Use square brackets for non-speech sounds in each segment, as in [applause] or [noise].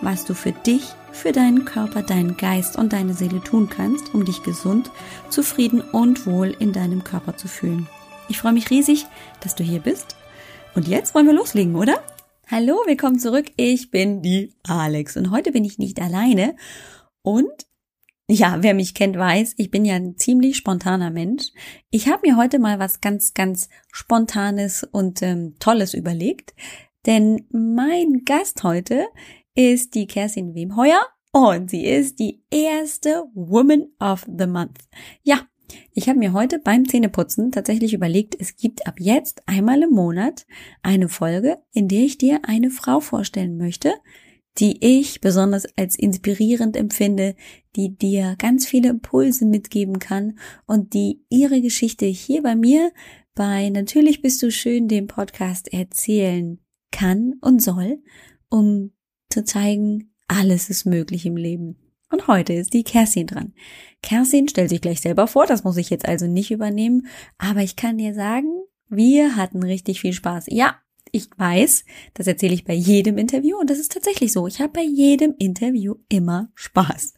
was du für dich, für deinen Körper, deinen Geist und deine Seele tun kannst, um dich gesund, zufrieden und wohl in deinem Körper zu fühlen. Ich freue mich riesig, dass du hier bist. Und jetzt wollen wir loslegen, oder? Hallo, willkommen zurück. Ich bin die Alex und heute bin ich nicht alleine und ja, wer mich kennt, weiß, ich bin ja ein ziemlich spontaner Mensch. Ich habe mir heute mal was ganz, ganz Spontanes und ähm, Tolles überlegt, denn mein Gast heute ist die Kerstin Wemheuer und sie ist die erste Woman of the Month. Ja, ich habe mir heute beim Zähneputzen tatsächlich überlegt, es gibt ab jetzt einmal im Monat eine Folge, in der ich dir eine Frau vorstellen möchte, die ich besonders als inspirierend empfinde, die dir ganz viele Impulse mitgeben kann und die ihre Geschichte hier bei mir bei Natürlich bist du schön dem Podcast erzählen kann und soll, um zu zeigen, alles ist möglich im Leben. Und heute ist die Kerstin dran. Kerstin stellt sich gleich selber vor, das muss ich jetzt also nicht übernehmen, aber ich kann dir sagen, wir hatten richtig viel Spaß. Ja, ich weiß, das erzähle ich bei jedem Interview und das ist tatsächlich so. Ich habe bei jedem Interview immer Spaß.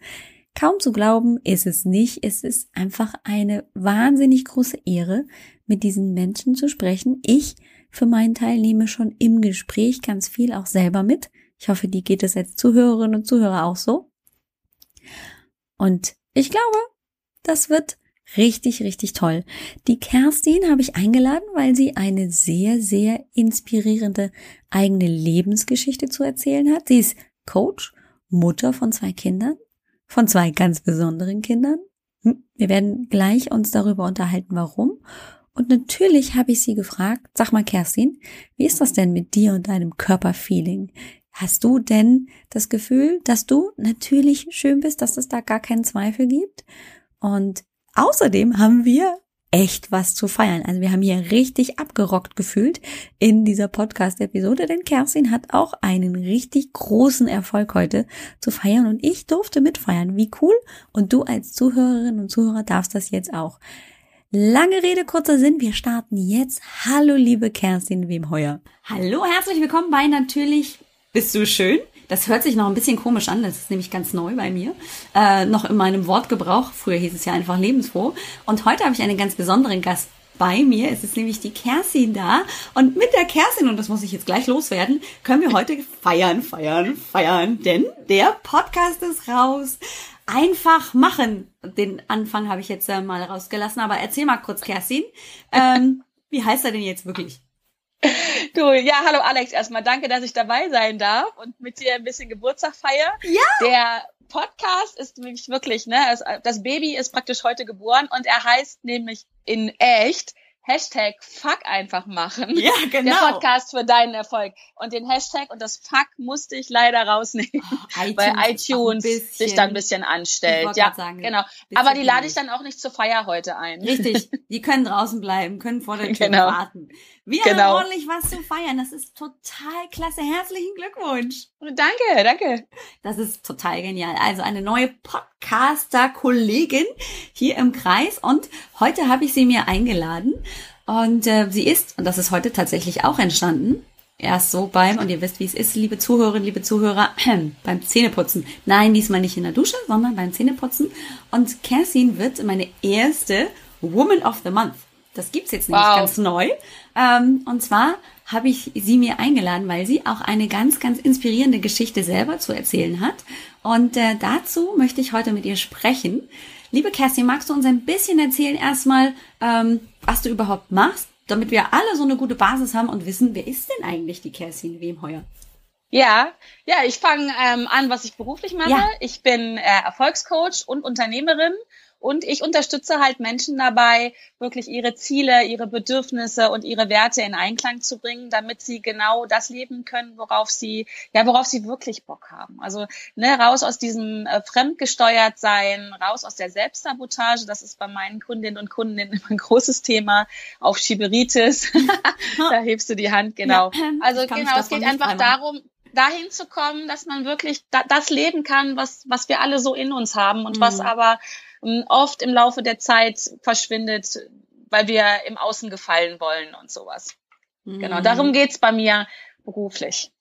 Kaum zu glauben ist es nicht. Es ist einfach eine wahnsinnig große Ehre, mit diesen Menschen zu sprechen. Ich für meinen Teil nehme schon im Gespräch ganz viel auch selber mit. Ich hoffe, die geht es als Zuhörerinnen und Zuhörer auch so. Und ich glaube, das wird Richtig, richtig toll. Die Kerstin habe ich eingeladen, weil sie eine sehr, sehr inspirierende eigene Lebensgeschichte zu erzählen hat. Sie ist Coach, Mutter von zwei Kindern, von zwei ganz besonderen Kindern. Hm, wir werden gleich uns darüber unterhalten, warum. Und natürlich habe ich sie gefragt, sag mal Kerstin, wie ist das denn mit dir und deinem Körperfeeling? Hast du denn das Gefühl, dass du natürlich schön bist, dass es da gar keinen Zweifel gibt? Und Außerdem haben wir echt was zu feiern. Also wir haben hier richtig abgerockt gefühlt in dieser Podcast-Episode, denn Kerstin hat auch einen richtig großen Erfolg heute zu feiern und ich durfte mitfeiern. Wie cool! Und du als Zuhörerin und Zuhörer darfst das jetzt auch. Lange Rede, kurzer Sinn, wir starten jetzt. Hallo liebe Kerstin Wemheuer. Hallo, herzlich willkommen bei Natürlich bist du schön. Das hört sich noch ein bisschen komisch an, das ist nämlich ganz neu bei mir. Äh, noch in meinem Wortgebrauch. Früher hieß es ja einfach lebensfroh. Und heute habe ich einen ganz besonderen Gast bei mir. Es ist nämlich die Kerstin da. Und mit der Kerstin, und das muss ich jetzt gleich loswerden, können wir heute [laughs] feiern, feiern, feiern. Denn der Podcast ist raus. Einfach machen. Den Anfang habe ich jetzt äh, mal rausgelassen. Aber erzähl mal kurz, Kerstin. Ähm, wie heißt er denn jetzt wirklich? Du, ja, hallo Alex, erstmal danke, dass ich dabei sein darf und mit dir ein bisschen Geburtstag feier. Ja. Der Podcast ist nämlich wirklich, ne, das Baby ist praktisch heute geboren und er heißt nämlich in echt Hashtag Fuck einfach machen. Ja, genau. Der Podcast für deinen Erfolg. Und den Hashtag und das Fuck musste ich leider rausnehmen, oh, iTunes weil iTunes sich dann ein bisschen anstellt. Ja, sagen, genau. Aber die lade ich dann auch nicht zur Feier heute ein. Richtig. [laughs] Die können draußen bleiben, können vor der Tür genau. warten. Wir genau. haben ordentlich was zu feiern. Das ist total klasse. Herzlichen Glückwunsch. Danke, danke. Das ist total genial. Also eine neue Podcaster-Kollegin hier im Kreis. Und heute habe ich sie mir eingeladen. Und äh, sie ist, und das ist heute tatsächlich auch entstanden, erst so beim, und ihr wisst, wie es ist, liebe Zuhörerinnen, liebe Zuhörer, [clears throat] beim Zähneputzen. Nein, diesmal nicht in der Dusche, sondern beim Zähneputzen. Und Kerstin wird meine erste Woman of the Month. Das gibt's jetzt nämlich wow. ganz neu. Ähm, und zwar habe ich sie mir eingeladen, weil sie auch eine ganz, ganz inspirierende Geschichte selber zu erzählen hat. Und äh, dazu möchte ich heute mit ihr sprechen. Liebe Kerstin, magst du uns ein bisschen erzählen erstmal, ähm, was du überhaupt machst, damit wir alle so eine gute Basis haben und wissen, wer ist denn eigentlich die Kerstin Wemheuer? Ja, ja, ich fange ähm, an, was ich beruflich mache. Ja. Ich bin äh, Erfolgscoach und Unternehmerin Und ich unterstütze halt Menschen dabei, wirklich ihre Ziele, ihre Bedürfnisse und ihre Werte in Einklang zu bringen, damit sie genau das leben können, worauf sie, ja, worauf sie wirklich Bock haben. Also, ne, raus aus diesem äh, fremdgesteuert sein, raus aus der Selbstsabotage. Das ist bei meinen Kundinnen und Kunden immer ein großes Thema. Auf Schieberitis. [laughs] da hebst du die Hand, genau. Ja, also, genau, es geht einfach darum, dahin zu kommen, dass man wirklich da, das leben kann, was, was wir alle so in uns haben und mhm. was aber ähm, oft im Laufe der Zeit verschwindet, weil wir im Außen gefallen wollen und sowas. Genau, mhm. Genau, darum geht's bei mir beruflich.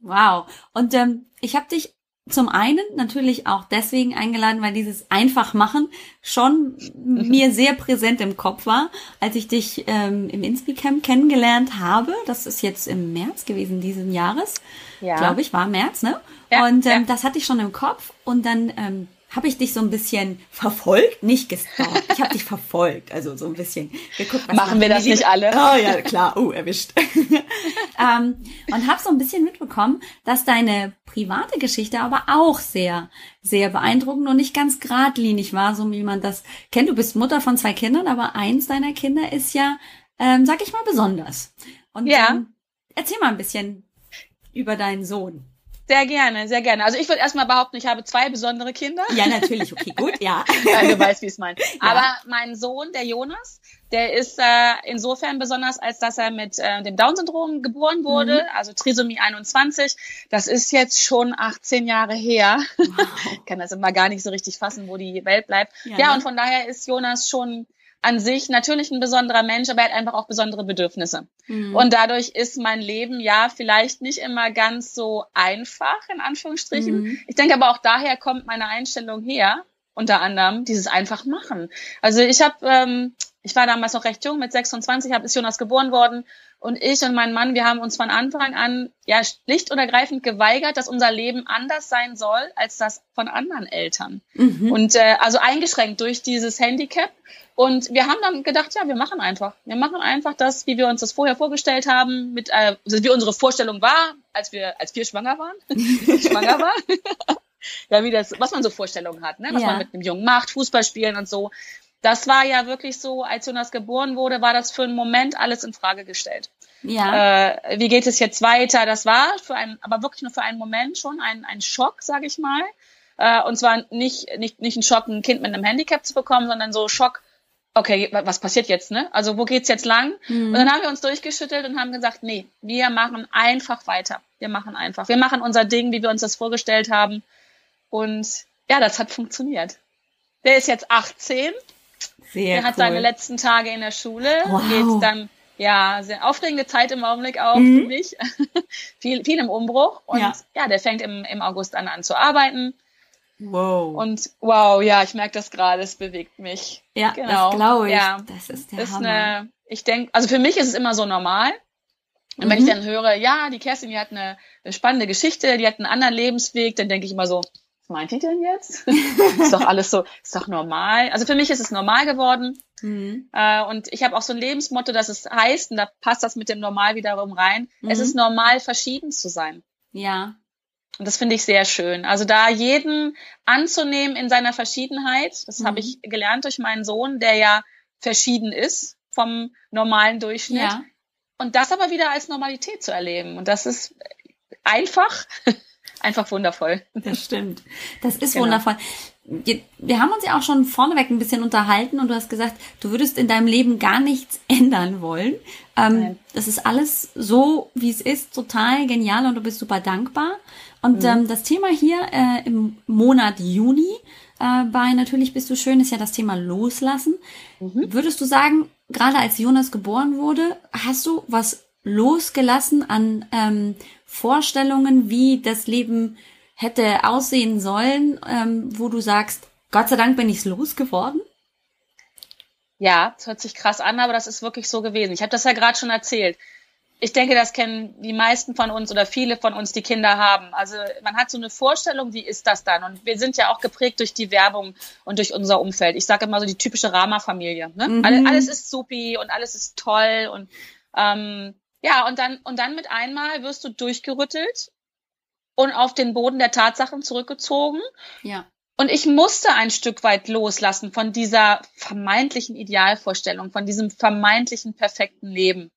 Wow. Und ähm, ich habe dich zum einen natürlich auch deswegen eingeladen, weil dieses einfach machen schon mir sehr präsent im Kopf war, als ich dich ähm, im Inspicamp kennengelernt habe. Das ist jetzt im März gewesen diesen Jahres, ja. glaube ich, war März, ne? Ja, und ähm, ja. das hatte ich schon im Kopf und dann ähm, habe ich dich so ein bisschen verfolgt, nicht gestalkt. Ich habe dich verfolgt, also so ein bisschen geguckt. Was Machen wir das nicht alle? Oh ja, klar, oh, erwischt. [laughs] ähm, und habe so ein bisschen mitbekommen, dass deine private Geschichte aber auch sehr, sehr beeindruckend und nicht ganz geradlinig war, so wie man das kennt. Du bist Mutter von zwei Kindern, aber eins deiner Kinder ist ja, ähm, sag ich mal, besonders. Und ja. Ähm, erzähl mal ein bisschen über deinen Sohn. Sehr gerne, sehr gerne. Also ich würde erstmal behaupten, ich habe zwei besondere Kinder. Ja, natürlich, okay, gut, ja. [laughs] ja du weißt, wie es meint. Ja. Aber mein Sohn, der Jonas, der ist äh, insofern besonders, als dass er mit äh, dem Down-Syndrom geboren wurde, mhm. also Trisomie 21. Das ist jetzt schon 18 Jahre her. Wow. ich [laughs] kann das immer gar nicht so richtig fassen, wo die Welt bleibt. Ja, ja und von daher ist Jonas schon an sich natürlich ein besonderer Mensch, aber er hat einfach auch besondere Bedürfnisse. Mhm. Und dadurch ist mein Leben ja vielleicht nicht immer ganz so einfach, in Anführungsstrichen. Mhm. Ich denke aber auch daher kommt meine Einstellung her, unter anderem dieses einfach machen. Also ich habe, ähm, ich war damals noch recht jung, mit 26 hab, ist Jonas geboren worden und ich und mein Mann, wir haben uns von Anfang an ja schlicht und ergreifend geweigert, dass unser Leben anders sein soll als das von anderen Eltern. Mhm. Und äh, also eingeschränkt durch dieses Handicap und wir haben dann gedacht, ja, wir machen einfach. Wir machen einfach das, wie wir uns das vorher vorgestellt haben, mit äh, also wie unsere Vorstellung war, als wir als wir schwanger waren, [laughs] schwanger waren. [laughs] ja, wie das, was man so Vorstellungen hat, ne? was ja. man mit einem Jungen macht, Fußball spielen und so. Das war ja wirklich so, als Jonas geboren wurde, war das für einen Moment alles in Frage gestellt. Ja. Äh, wie geht es jetzt weiter? Das war für einen, aber wirklich nur für einen Moment schon ein, ein Schock, sage ich mal. Äh, und zwar nicht, nicht, nicht ein Schock, ein Kind mit einem Handicap zu bekommen, sondern so Schock, okay, was passiert jetzt, ne? Also wo geht's jetzt lang? Mhm. Und dann haben wir uns durchgeschüttelt und haben gesagt, nee, wir machen einfach weiter. Wir machen einfach. Wir machen unser Ding, wie wir uns das vorgestellt haben. Und ja, das hat funktioniert. Der ist jetzt 18. Sehr Der hat cool. seine letzten Tage in der Schule. Wow. Geht dann, ja, sehr aufregende Zeit im Augenblick auch mhm. für mich. [laughs] viel, viel im Umbruch. Und ja, ja der fängt im, im August an, an zu arbeiten. Wow. Und wow, ja, ich merke das gerade, es bewegt mich. Ja, genau. das glaube ich. Ja, das ist der ist Hammer. Eine, ich denke, also für mich ist es immer so normal. Und mhm. wenn ich mhm. dann höre, ja, die Kerstin, die hat eine, eine spannende Geschichte, die hat einen anderen Lebensweg, dann denke ich immer so, was meint die denn jetzt? [laughs] ist doch alles so, ist doch normal. Also für mich ist es normal geworden. Mhm. Äh, und ich habe auch so ein Lebensmotto, dass es heißt, und da passt das mit dem Normal wiederum rein, mhm. es ist normal, verschieden zu sein. Ja. Und das finde ich sehr schön. Also da jeden anzunehmen in seiner Verschiedenheit, das mhm. habe ich gelernt durch meinen Sohn, der ja verschieden ist vom normalen Durchschnitt. Ja. Und das aber wieder als Normalität zu erleben. Und das ist einfach, [laughs] einfach wundervoll. Das stimmt. Das ist genau. wundervoll. Wir haben uns ja auch schon vorneweg ein bisschen unterhalten und du hast gesagt, du würdest in deinem Leben gar nichts [laughs] ändern wollen. Ähm, das ist alles so, wie es ist, total genial und du bist super dankbar. Und mhm. ähm, das Thema hier äh, im Monat Juni äh, bei Natürlich bist du schön ist ja das Thema Loslassen. Mhm. Würdest du sagen, gerade als Jonas geboren wurde, hast du was losgelassen an ähm, Vorstellungen, wie das Leben hätte aussehen sollen, ähm, wo du sagst, Gott sei Dank bin ich's losgeworden? Ja, das hört sich krass an, aber das ist wirklich so gewesen. Ich habe das ja gerade schon erzählt ich denke, das kennen die meisten von uns oder viele von uns, die Kinder haben. Also man hat so eine Vorstellung, wie ist das dann? Und wir sind ja auch geprägt durch die Werbung und durch unser Umfeld. Ich sage immer so die typische Rama-Familie. Ne? Mhm. Alles, alles ist supi und alles ist toll und ähm, ja und dann und dann mit einmal wirst du durchgerüttelt und auf den Boden der Tatsachen zurückgezogen. Ja. Und ich musste ein Stück weit loslassen von dieser vermeintlichen Idealvorstellung, von diesem vermeintlichen perfekten Leben.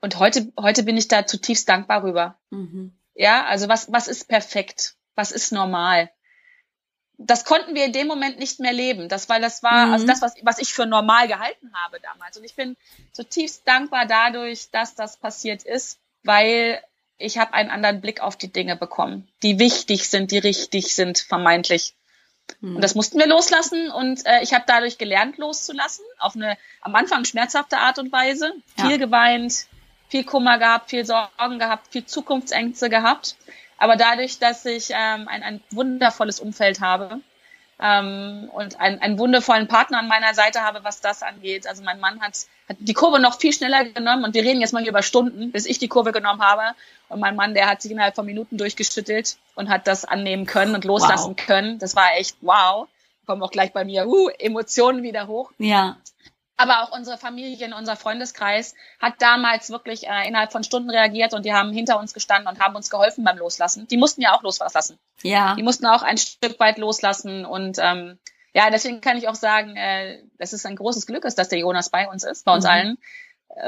Und heute, heute bin ich da zutiefst dankbar rüber. Mhm. Ja, also was, was ist perfekt? Was ist normal? Das konnten wir in dem Moment nicht mehr leben. Das, weil das war, also mhm. also das, was, was ich für normal gehalten habe damals. Und ich bin zutiefst dankbar dadurch, dass das passiert ist, weil ich habe einen anderen Blick auf die Dinge bekommen, die wichtig sind, die richtig sind, vermeintlich. Mhm. Und das mussten wir loslassen und äh, ich habe dadurch gelernt, loszulassen, auf eine am Anfang schmerzhafte Art und Weise. Ja. Viel geweint, viel Kummer gehabt, viel Sorgen gehabt, viel Zukunftsängste gehabt. Aber dadurch, dass ich ähm, ein, ein wundervolles Umfeld habe ähm, und ein, einen wundervollen Partner an meiner Seite habe, was das angeht. Also mein Mann hat, hat die Kurve noch viel schneller genommen und wir reden jetzt mal hier über Stunden, bis ich die Kurve genommen habe. Und mein Mann, der hat sich innerhalb von Minuten durchgeschüttelt und hat das annehmen können und loslassen wow. können. Das war echt wow. Kommen auch gleich bei mir uh, Emotionen wieder hoch. Ja aber auch unsere Familie, unser Freundeskreis hat damals wirklich äh, innerhalb von Stunden reagiert und die haben hinter uns gestanden und haben uns geholfen beim Loslassen. Die mussten ja auch loslassen. Ja. Die mussten auch ein Stück weit loslassen und ähm, ja, deswegen kann ich auch sagen, äh, das ist ein großes Glück ist, dass der Jonas bei uns ist, bei uns mhm. allen,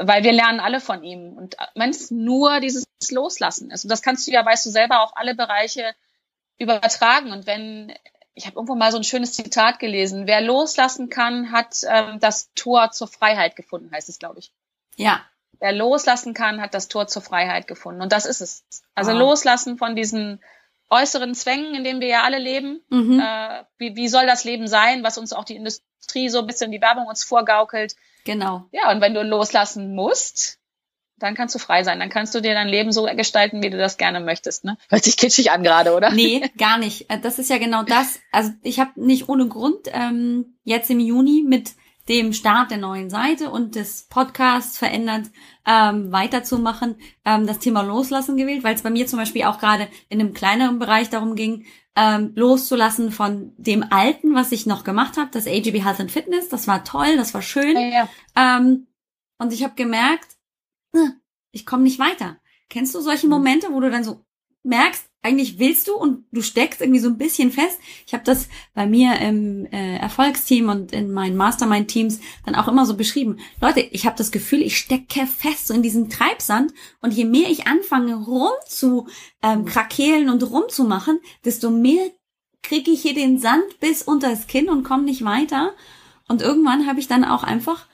weil wir lernen alle von ihm und wenn es nur dieses Loslassen ist und das kannst du ja, weißt du selber, auf alle Bereiche übertragen und wenn ich habe irgendwo mal so ein schönes Zitat gelesen. Wer loslassen kann, hat ähm, das Tor zur Freiheit gefunden, heißt es, glaube ich. Ja. Wer loslassen kann, hat das Tor zur Freiheit gefunden. Und das ist es. Also wow. loslassen von diesen äußeren Zwängen, in denen wir ja alle leben. Mhm. Äh, wie, wie soll das Leben sein, was uns auch die Industrie so ein bisschen die Werbung uns vorgaukelt. Genau. Ja, und wenn du loslassen musst, dann kannst du frei sein. Dann kannst du dir dein Leben so gestalten, wie du das gerne möchtest. Ne? Hört sich kitschig an gerade, oder? Nee, gar nicht. Äh, das ist ja genau das. Also ich habe nicht ohne Grund ähm, jetzt im Juni mit dem Start der neuen Seite und des Podcasts verändert ähm, weiterzumachen, ähm, das Thema Loslassen gewählt, weil es bei mir zum Beispiel auch gerade in einem kleineren Bereich darum ging, ähm, loszulassen von dem Alten, was ich noch gemacht habe, das AGB Health and Fitness. Das war toll, das war schön. Ja, ja. Ähm, und ich habe gemerkt, ich komme nicht weiter. Kennst du solche mhm. Momente, wo du dann so merkst, eigentlich willst du und du steckst irgendwie so ein bisschen fest. Ich habe das bei mir im äh, Erfolgsteam und in meinen Mastermind-Teams dann auch immer so beschrieben. Leute, ich habe das Gefühl, ich stecke fest so in diesem Treibsand und je mehr ich anfange rum zu ähm, mhm. krakeelen und rumzumachen, desto mehr kriege ich hier den Sand bis unter das Kinn und komme nicht weiter. Und irgendwann habe ich dann auch einfach,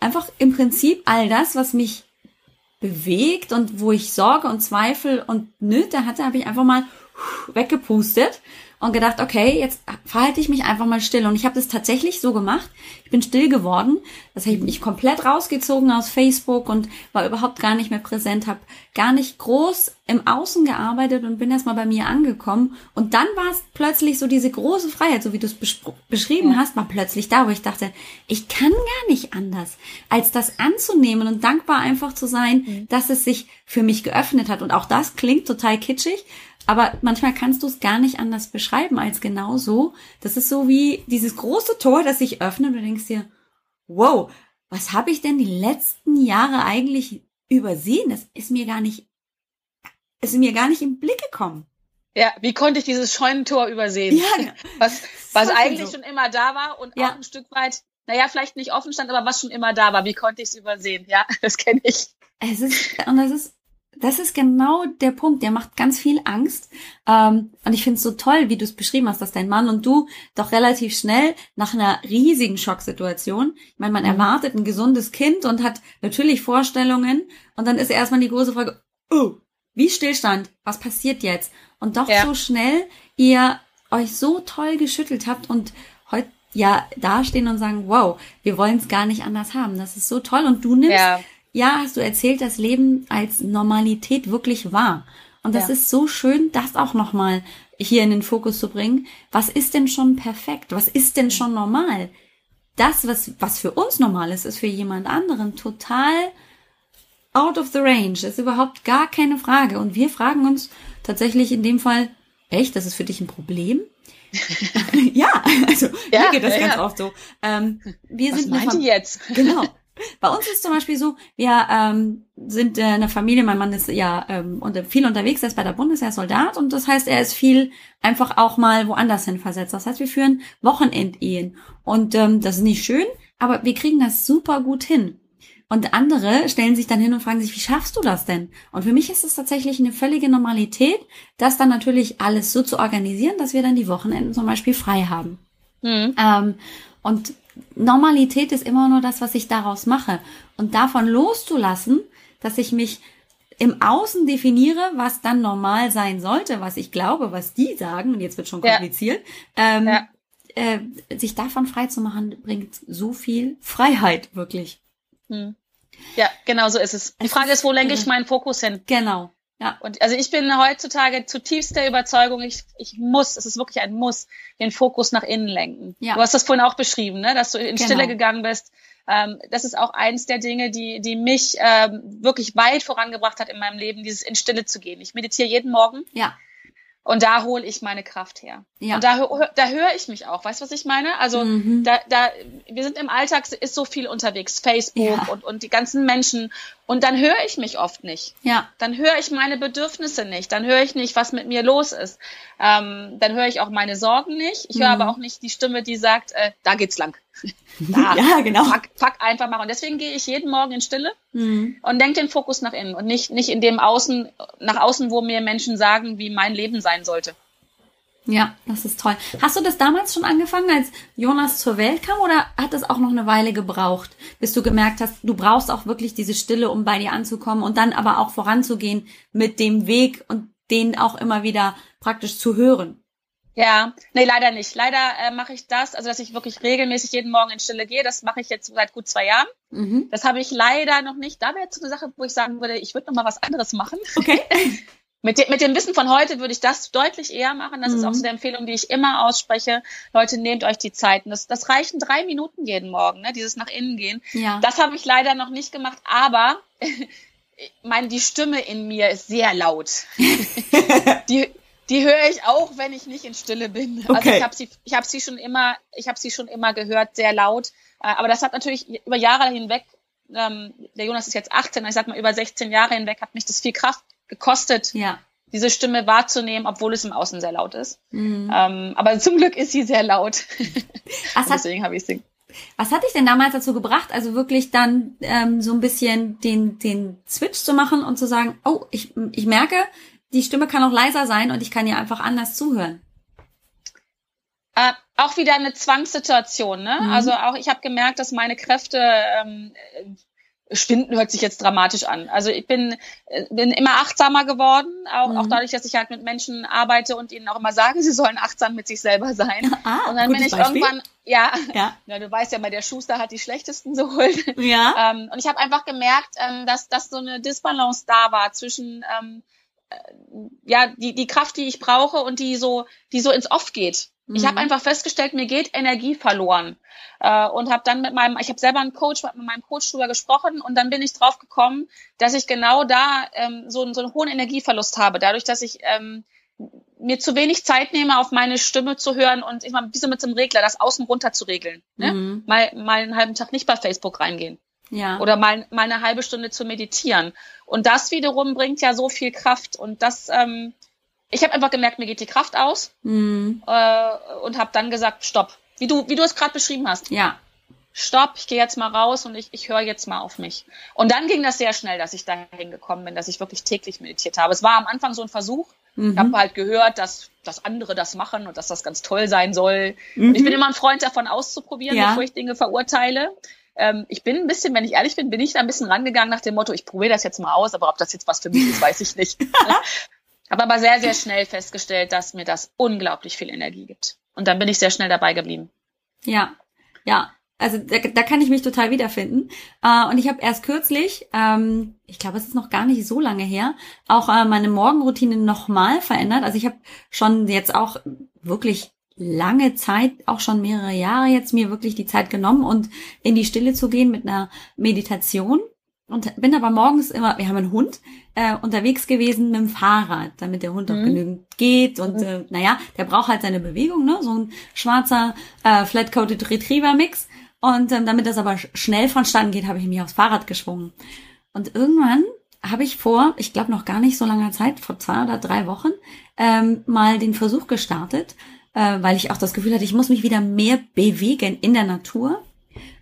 einfach im Prinzip all das, was mich bewegt und wo ich Sorge und Zweifel und Nöte hatte, habe ich einfach mal weggepustet und gedacht, okay, jetzt verhalte ich mich einfach mal still. Und ich habe das tatsächlich so gemacht. Ich bin still geworden. Das habe ich mich komplett rausgezogen aus Facebook und war überhaupt gar nicht mehr präsent, habe gar nicht groß im Außen gearbeitet und bin erstmal bei mir angekommen. Und dann war es plötzlich so diese große Freiheit, so wie du es beschrieben ja. hast, war plötzlich da, wo ich dachte, ich kann gar nicht anders, als das anzunehmen und dankbar einfach zu sein, mhm. dass es sich für mich geöffnet hat. Und auch das klingt total kitschig, aber manchmal kannst du es gar nicht anders beschreiben als genau so. Das ist so wie dieses große Tor, das sich öffnet und du denkst dir, wow, was habe ich denn die letzten Jahre eigentlich übersehen? Das ist mir gar nicht, ist mir gar nicht im Blick gekommen. Ja, wie konnte ich dieses Scheunentor übersehen? Ja, [laughs] was, was eigentlich so. schon immer da war und ja. auch ein Stück weit, naja, vielleicht nicht offen stand, aber was schon immer da war. Wie konnte ich es übersehen? Ja, [laughs] das kenne ich. Es ist, und das ist das ist genau der Punkt, der macht ganz viel Angst. Ähm, und ich finde es so toll, wie du es beschrieben hast, dass dein Mann und du doch relativ schnell nach einer riesigen Schocksituation, ich meine, man mhm. erwartet ein gesundes Kind und hat natürlich Vorstellungen und dann ist erstmal die große Frage, oh, wie Stillstand? Was passiert jetzt? Und doch ja. so schnell ihr euch so toll geschüttelt habt und heute ja dastehen und sagen, wow, wir wollen es gar nicht anders haben. Das ist so toll. Und du nimmst ja ja, hast du erzählt, das Leben als Normalität wirklich wahr. Und das ja. ist so schön, das auch nochmal hier in den Fokus zu bringen. Was ist denn schon perfekt? Was ist denn schon normal? Das, was, was für uns normal ist, ist für jemand anderen total out of the range. Das ist überhaupt gar keine Frage. Und wir fragen uns tatsächlich in dem Fall, echt, das ist für dich ein Problem? [laughs] ja, also ja, mir geht das ja, ganz ja. oft so. Ähm, wir Was sind eine Fam- jetzt? genau. Bei uns ist zum Beispiel so, wir ähm, sind äh, eine Familie, mein Mann ist ja ähm, unter, viel unterwegs, er ist bei der Bundeswehr Soldat und das heißt, er ist viel einfach auch mal woanders hin versetzt. Das heißt, wir führen Wochenendehen und ähm, das ist nicht schön, aber wir kriegen das super gut hin. Und andere stellen sich dann hin und fragen sich, wie schaffst du das denn? Und für mich ist es tatsächlich eine völlige Normalität, das dann natürlich alles so zu organisieren, dass wir dann die Wochenenden zum Beispiel frei haben. Mhm. Ähm, und Normalität ist immer nur das, was ich daraus mache. Und davon loszulassen, dass ich mich im Außen definiere, was dann normal sein sollte, was ich glaube, was die sagen, und jetzt wird schon kompliziert, ja. Ähm, ja. Äh, sich davon frei zu machen, bringt so viel Freiheit, wirklich. Hm. Ja, genau so ist es. Die Frage ist, wo lenke ich meinen Fokus hin? Genau. Ja. Und also ich bin heutzutage zutiefst der Überzeugung, ich, ich muss, es ist wirklich ein Muss, den Fokus nach innen lenken. Ja. Du hast das vorhin auch beschrieben, ne? dass du in genau. Stille gegangen bist. Ähm, das ist auch eins der Dinge, die, die mich ähm, wirklich weit vorangebracht hat in meinem Leben, dieses in Stille zu gehen. Ich meditiere jeden Morgen. Ja. Und da hole ich meine Kraft her. Ja. Und da, da höre ich mich auch. Weißt du, was ich meine? Also mhm. da, da, wir sind im Alltag, ist so viel unterwegs, Facebook ja. und, und die ganzen Menschen. Und dann höre ich mich oft nicht. Ja. Dann höre ich meine Bedürfnisse nicht. Dann höre ich nicht, was mit mir los ist. Ähm, dann höre ich auch meine Sorgen nicht. Ich höre mhm. aber auch nicht die Stimme, die sagt, äh, da geht's lang. [laughs] da, ja, genau. Pack, pack einfach mal. Und deswegen gehe ich jeden Morgen in Stille mhm. und denke den Fokus nach innen und nicht, nicht in dem Außen, nach außen, wo mir Menschen sagen, wie mein Leben sein sollte. Ja, das ist toll. Hast du das damals schon angefangen, als Jonas zur Welt kam, oder hat das auch noch eine Weile gebraucht, bis du gemerkt hast, du brauchst auch wirklich diese Stille, um bei dir anzukommen und dann aber auch voranzugehen mit dem Weg und den auch immer wieder praktisch zu hören? Ja, nee, leider nicht. Leider äh, mache ich das, also dass ich wirklich regelmäßig jeden Morgen in Stille gehe, das mache ich jetzt seit gut zwei Jahren. Mhm. Das habe ich leider noch nicht. Da wäre jetzt so eine Sache, wo ich sagen würde, ich würde noch mal was anderes machen. Okay. [laughs] Mit, de mit dem Wissen von heute würde ich das deutlich eher machen. Das mhm. ist auch so eine Empfehlung, die ich immer ausspreche. Leute, nehmt euch die Zeit. Das, das reichen drei Minuten jeden Morgen, ne? dieses nach innen gehen. Ja. Das habe ich leider noch nicht gemacht, aber [laughs] ich meine, die Stimme in mir ist sehr laut. [laughs] die, die höre ich auch, wenn ich nicht in Stille bin. Also okay. Also ich habe sie, ich habe sie schon immer, ich habe sie schon immer gehört, sehr laut. Äh, aber das hat natürlich über Jahre hinweg, ähm, der Jonas ist jetzt 18, ich sag mal über 16 Jahre hinweg, hat mich das viel Kraft gekostet, ja. diese Stimme wahrzunehmen, obwohl es im Außen sehr laut ist. Mhm. Ähm, aber zum Glück ist sie sehr laut. [laughs] deswegen habe ich sie. Was hat dich denn damals dazu gebracht, also wirklich dann ähm, so ein bisschen den, den Switch zu machen und zu sagen, oh, ich, ich merke, die Stimme kann auch leiser sein und ich kann ihr einfach anders zuhören? Äh, auch wieder eine Zwangssituation, ne? Mhm. Also auch ich habe gemerkt, dass meine Kräfte ähm, Schwinden hört sich jetzt dramatisch an. Also ich bin, äh, bin immer achtsamer geworden, auch, mhm. auch dadurch, dass ich halt mit Menschen arbeite und ihnen auch immer sage, [laughs] sie sollen achtsam mit sich selber sein. Ah, und dann bin ich Beispiel. irgendwann, ja, ja. [laughs] ja, du weißt ja, bei der Schuster hat die schlechtesten Sohlen. Ja. Ähm, und ich habe einfach gemerkt, ähm, dass, dass so eine Disbalance da war zwischen ähm, äh, ja, die, die Kraft, die ich brauche und die so, die so ins Off geht. Mhm. Ich habe einfach festgestellt, mir geht Energie verloren äh, und habe dann mit meinem, ich habe selber einen Coach, mit meinem Coach drüber gesprochen und dann bin ich drauf gekommen, dass ich genau da ähm, so, so einen hohen Energieverlust habe, dadurch, dass ich ähm, mir zu wenig Zeit nehme, auf meine Stimme zu hören und ich mal wie so mit so einem Regler, das außen runter zu regeln. Ne? Mhm. Mal, mal einen halben Tag nicht bei Facebook reingehen. Ja. Oder mal, mal eine halbe Stunde zu meditieren. Und das wiederum bringt ja so viel Kraft. Und das, ähm, ich habe einfach gemerkt, mir geht die Kraft aus mhm. äh, und habe dann gesagt, stopp. Wie du, wie du es gerade beschrieben hast. Ja. Stopp, ich gehe jetzt mal raus und ich, ich höre jetzt mal auf mich. Und dann ging das sehr schnell, dass ich dahin gekommen bin, dass ich wirklich täglich meditiert habe. Es war am Anfang so ein Versuch. Mhm. Ich habe halt gehört, dass, dass andere das machen und dass das ganz toll sein soll. Mhm. Und ich bin immer ein Freund davon auszuprobieren, ja. bevor ich Dinge verurteile. Ähm, ich bin ein bisschen, wenn ich ehrlich bin, bin ich da ein bisschen rangegangen nach dem Motto, ich probiere das jetzt mal aus, aber ob das jetzt was für mich ist, weiß ich nicht. [laughs] [laughs] Habe aber sehr, sehr schnell festgestellt, dass mir das unglaublich viel Energie gibt. Und dann bin ich sehr schnell dabei geblieben. Ja, ja. Also da, da kann ich mich total wiederfinden. Äh, und ich habe erst kürzlich, ähm, ich glaube, es ist noch gar nicht so lange her, auch äh, meine Morgenroutine nochmal verändert. Also ich habe schon jetzt auch wirklich lange Zeit, auch schon mehrere Jahre jetzt, mir wirklich die Zeit genommen und in die Stille zu gehen mit einer Meditation. Und bin aber morgens immer, wir haben einen Hund, äh, unterwegs gewesen mit dem Fahrrad, damit der Hund mhm. auch genügend geht. Und mhm. äh, naja, der braucht halt seine Bewegung, ne? So ein schwarzer, äh, flat-coated Retriever-Mix. Und ähm, damit das aber schnell vonstatten geht, habe ich mich aufs Fahrrad geschwungen. Und irgendwann habe ich vor, ich glaube noch gar nicht so langer Zeit, vor zwei oder drei Wochen, ähm, mal den Versuch gestartet, äh, weil ich auch das Gefühl hatte, ich muss mich wieder mehr bewegen in der Natur.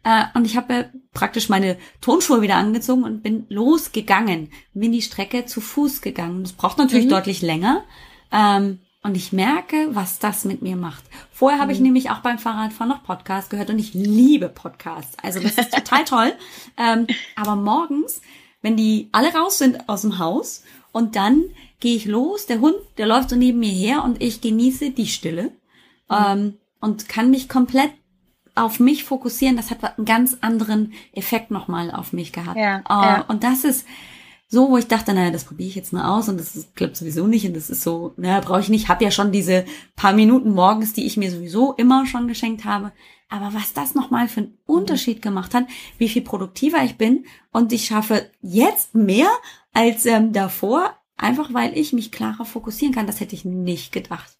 Äh, und ich habe praktisch meine Tonschuhe wieder angezogen und bin losgegangen, bin die Strecke zu Fuß gegangen. Das braucht natürlich mhm. deutlich länger. Ähm, und ich merke, was das mit mir macht. Vorher habe ich mhm. nämlich auch beim Fahrradfahren noch Podcast gehört und ich liebe Podcasts. Also das ist total [laughs] toll. Ähm, aber morgens, wenn die alle raus sind aus dem Haus und dann gehe ich los, der Hund, der läuft so neben mir her und ich genieße die Stille mhm. ähm, und kann mich komplett auf mich fokussieren. Das hat einen ganz anderen Effekt nochmal auf mich gehabt. Ja, äh, ja. Und das ist so, wo ich dachte, naja, das probiere ich jetzt mal aus und das klappt sowieso nicht und das ist so, naja, brauche ich nicht. Hab ja schon diese paar Minuten morgens, die ich mir sowieso immer schon geschenkt habe. Aber was das nochmal für einen mhm. Unterschied gemacht hat, wie viel produktiver ich bin und ich schaffe jetzt mehr als ähm, davor, einfach weil ich mich klarer fokussieren kann. Das hätte ich nicht gedacht.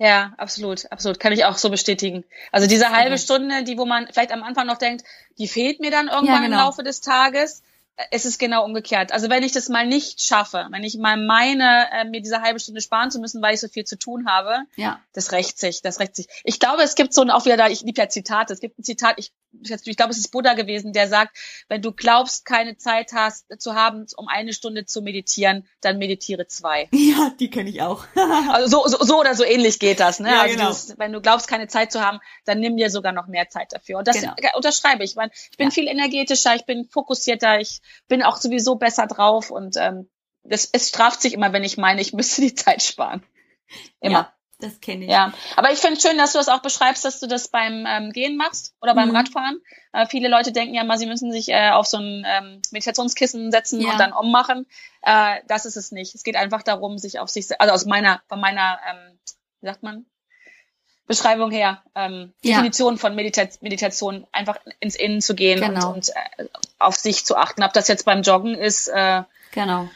Ja, absolut, absolut. Kann ich auch so bestätigen. Also diese halbe Stunde, die, wo man vielleicht am Anfang noch denkt, die fehlt mir dann irgendwann ja, genau. im Laufe des Tages es ist genau umgekehrt. Also wenn ich das mal nicht schaffe, wenn ich mal meine, äh, mir diese halbe Stunde sparen zu müssen, weil ich so viel zu tun habe, ja. das rächt sich, das rächt sich. Ich glaube, es gibt so ein, auch wieder da, ich liebe ja Zitate, es gibt ein Zitat, ich, ich glaube, es ist Buddha gewesen, der sagt, wenn du glaubst, keine Zeit hast zu haben, um eine Stunde zu meditieren, dann meditiere zwei. [laughs] Ja, die kenne ich auch. [laughs] also so, so, so oder so ähnlich geht das, ne? Ja, also genau. dieses, wenn du glaubst, keine Zeit zu haben, dann nimm dir sogar noch mehr Zeit dafür. Und das genau. unterschreibe ich. Ich, meine, ich bin ja. viel energetischer, ich bin fokussierter, ich bin auch sowieso besser drauf und ähm, das, es straft sich immer, wenn ich meine, ich müsste die Zeit sparen. Immer. Ja, das kenne ich. Ja, aber ich finde schön, dass du das auch beschreibst, dass du das beim ähm, Gehen machst oder beim mhm. Radfahren. Äh, viele Leute denken ja mal, sie müssen sich äh, auf so ein ähm, Meditationskissen setzen ja. und dann ummachen. Äh, das ist es nicht. Es geht einfach darum, sich auf sich, also aus meiner, von meiner, ähm, wie sagt man, Beschreibung her, ähm, Definition ja. von Medita Meditation, einfach ins Innen zu gehen genau. und, und äh, auf sich zu achten. Ob das jetzt beim Joggen ist, äh, genau.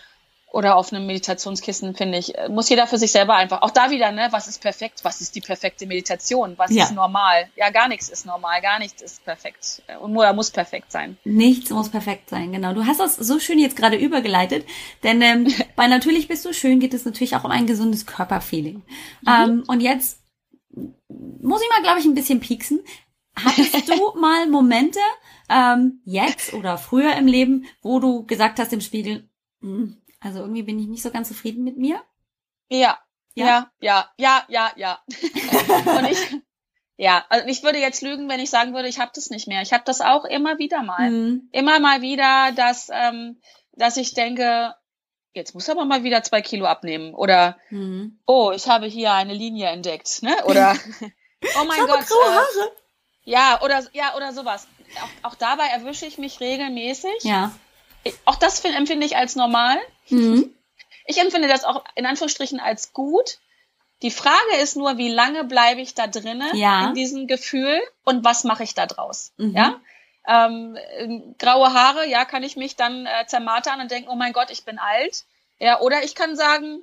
Oder auf einem Meditationskissen, finde ich, äh, muss jeder für sich selber einfach. Auch da wieder, ne, was ist perfekt? Was ist die perfekte Meditation? Was ja. ist normal? Ja, gar nichts ist normal, gar nichts ist perfekt. Und nur muss perfekt sein. Nichts muss perfekt sein, genau. Du hast das so schön jetzt gerade übergeleitet, denn ähm, [laughs] bei Natürlich bist du schön geht es natürlich auch um ein gesundes Körperfeeling. Mhm. Ähm, und jetzt muss ich mal, glaube ich, ein bisschen pieksen. Hattest du [laughs] mal Momente, ähm, jetzt oder früher im Leben, wo du gesagt hast im Spiegel, hm, also irgendwie bin ich nicht so ganz zufrieden mit mir? Ja, ja, ja, ja, ja, ja. [laughs] Und ich, ja, also ich würde jetzt lügen, wenn ich sagen würde, ich habe das nicht mehr. Ich habe das auch immer wieder mal. Mhm. Immer mal wieder, dass, ähm, dass ich denke, jetzt muss aber mal wieder zwei Kilo abnehmen. Oder, mhm. oh, ich habe hier eine Linie entdeckt. Ne? Oder, [laughs] oh mein Gott. Äh, ja, oder, ja, oder sowas. Auch, auch dabei erwische ich mich regelmäßig. Ja. Auch das empfinde ich als normal. Mhm. Ich empfinde das auch in Anführungsstrichen als gut. Die Frage ist nur, wie lange bleibe ich da drinnen ja. in diesem Gefühl und was mache ich da draus? Mhm. Ja. Ähm, graue Haare, ja, kann ich mich dann äh, zermartern und denken, oh mein Gott, ich bin alt. Ja, oder ich kann sagen,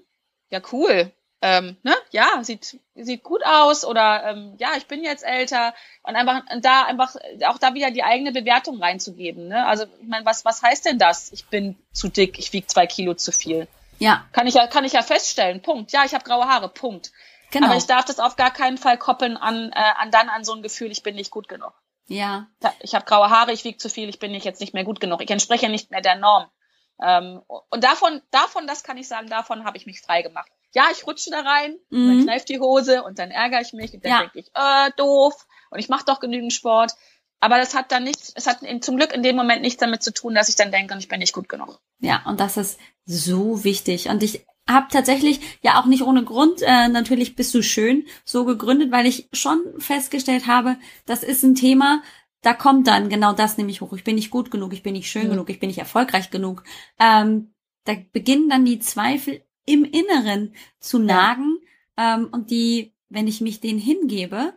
ja, cool, ähm, ne, ja, sieht, sieht gut aus oder ähm, ja, ich bin jetzt älter und einfach da einfach auch da wieder die eigene Bewertung reinzugeben. Ne? Also ich meine, was, was heißt denn das? Ich bin zu dick, ich wiege zwei Kilo zu viel. Ja. Kann ich ja, kann ich ja feststellen. Punkt. Ja, ich habe graue Haare. Punkt. Genau. Aber ich darf das auf gar keinen Fall koppeln an, äh, an dann an so ein Gefühl, ich bin nicht gut genug. Ja. Ich habe graue Haare, ich wiege zu viel, ich bin nicht jetzt nicht mehr gut genug. Ich entspreche nicht mehr der Norm. Ähm, und davon, davon, das kann ich sagen, davon habe ich mich frei gemacht ja, ich rutsche da rein, mhm. dann kneift die Hose und dann ärgere ich mich und dann ja. denke ich, äh, doof und ich mache doch genügend Sport. Aber das hat dann nichts, es hat zum Glück in dem Moment nichts damit zu tun, dass ich dann denke, ich bin nicht gut genug. Ja, und das ist so wichtig. Und ich habe tatsächlich ja auch nicht ohne Grund, äh, natürlich bist du schön, so gegründet, weil ich schon festgestellt habe, das ist ein Thema, da kommt dann genau das nämlich hoch. Ich bin nicht gut genug, ich bin nicht schön mhm. genug, ich bin nicht erfolgreich genug. Ähm, da beginnen dann die Zweifel im Inneren zu nagen ähm, und die, wenn ich mich denen hingebe,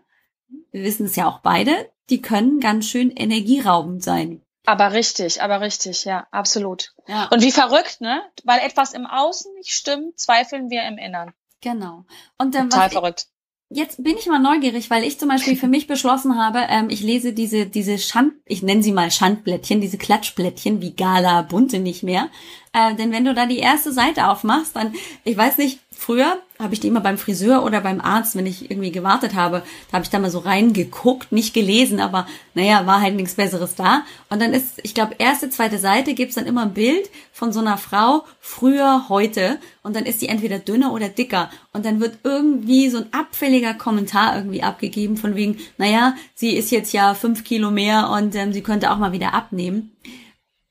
wir wissen es ja auch beide, die können ganz schön energieraubend sein. Aber richtig, aber richtig, ja, absolut. Ja. Und wie verrückt, ne? Weil etwas im Außen nicht stimmt, zweifeln wir im Innern. Genau. Und dann Total verrückt. jetzt bin ich mal neugierig, weil ich zum Beispiel für mich beschlossen habe, ähm, ich lese diese, diese Schand, ich nenne sie mal Schandblättchen, diese Klatschblättchen wie Gala Bunte nicht mehr. Äh, denn wenn du da die erste Seite aufmachst, dann, ich weiß nicht, früher habe ich die immer beim Friseur oder beim Arzt, wenn ich irgendwie gewartet habe, da habe ich da mal so reingeguckt, nicht gelesen, aber naja, war halt nichts Besseres da. Und dann ist, ich glaube, erste, zweite Seite gibt's dann immer ein Bild von so einer Frau, früher, heute. Und dann ist die entweder dünner oder dicker. Und dann wird irgendwie so ein abfälliger Kommentar irgendwie abgegeben von wegen, naja, sie ist jetzt ja fünf Kilo mehr und ähm, sie könnte auch mal wieder abnehmen.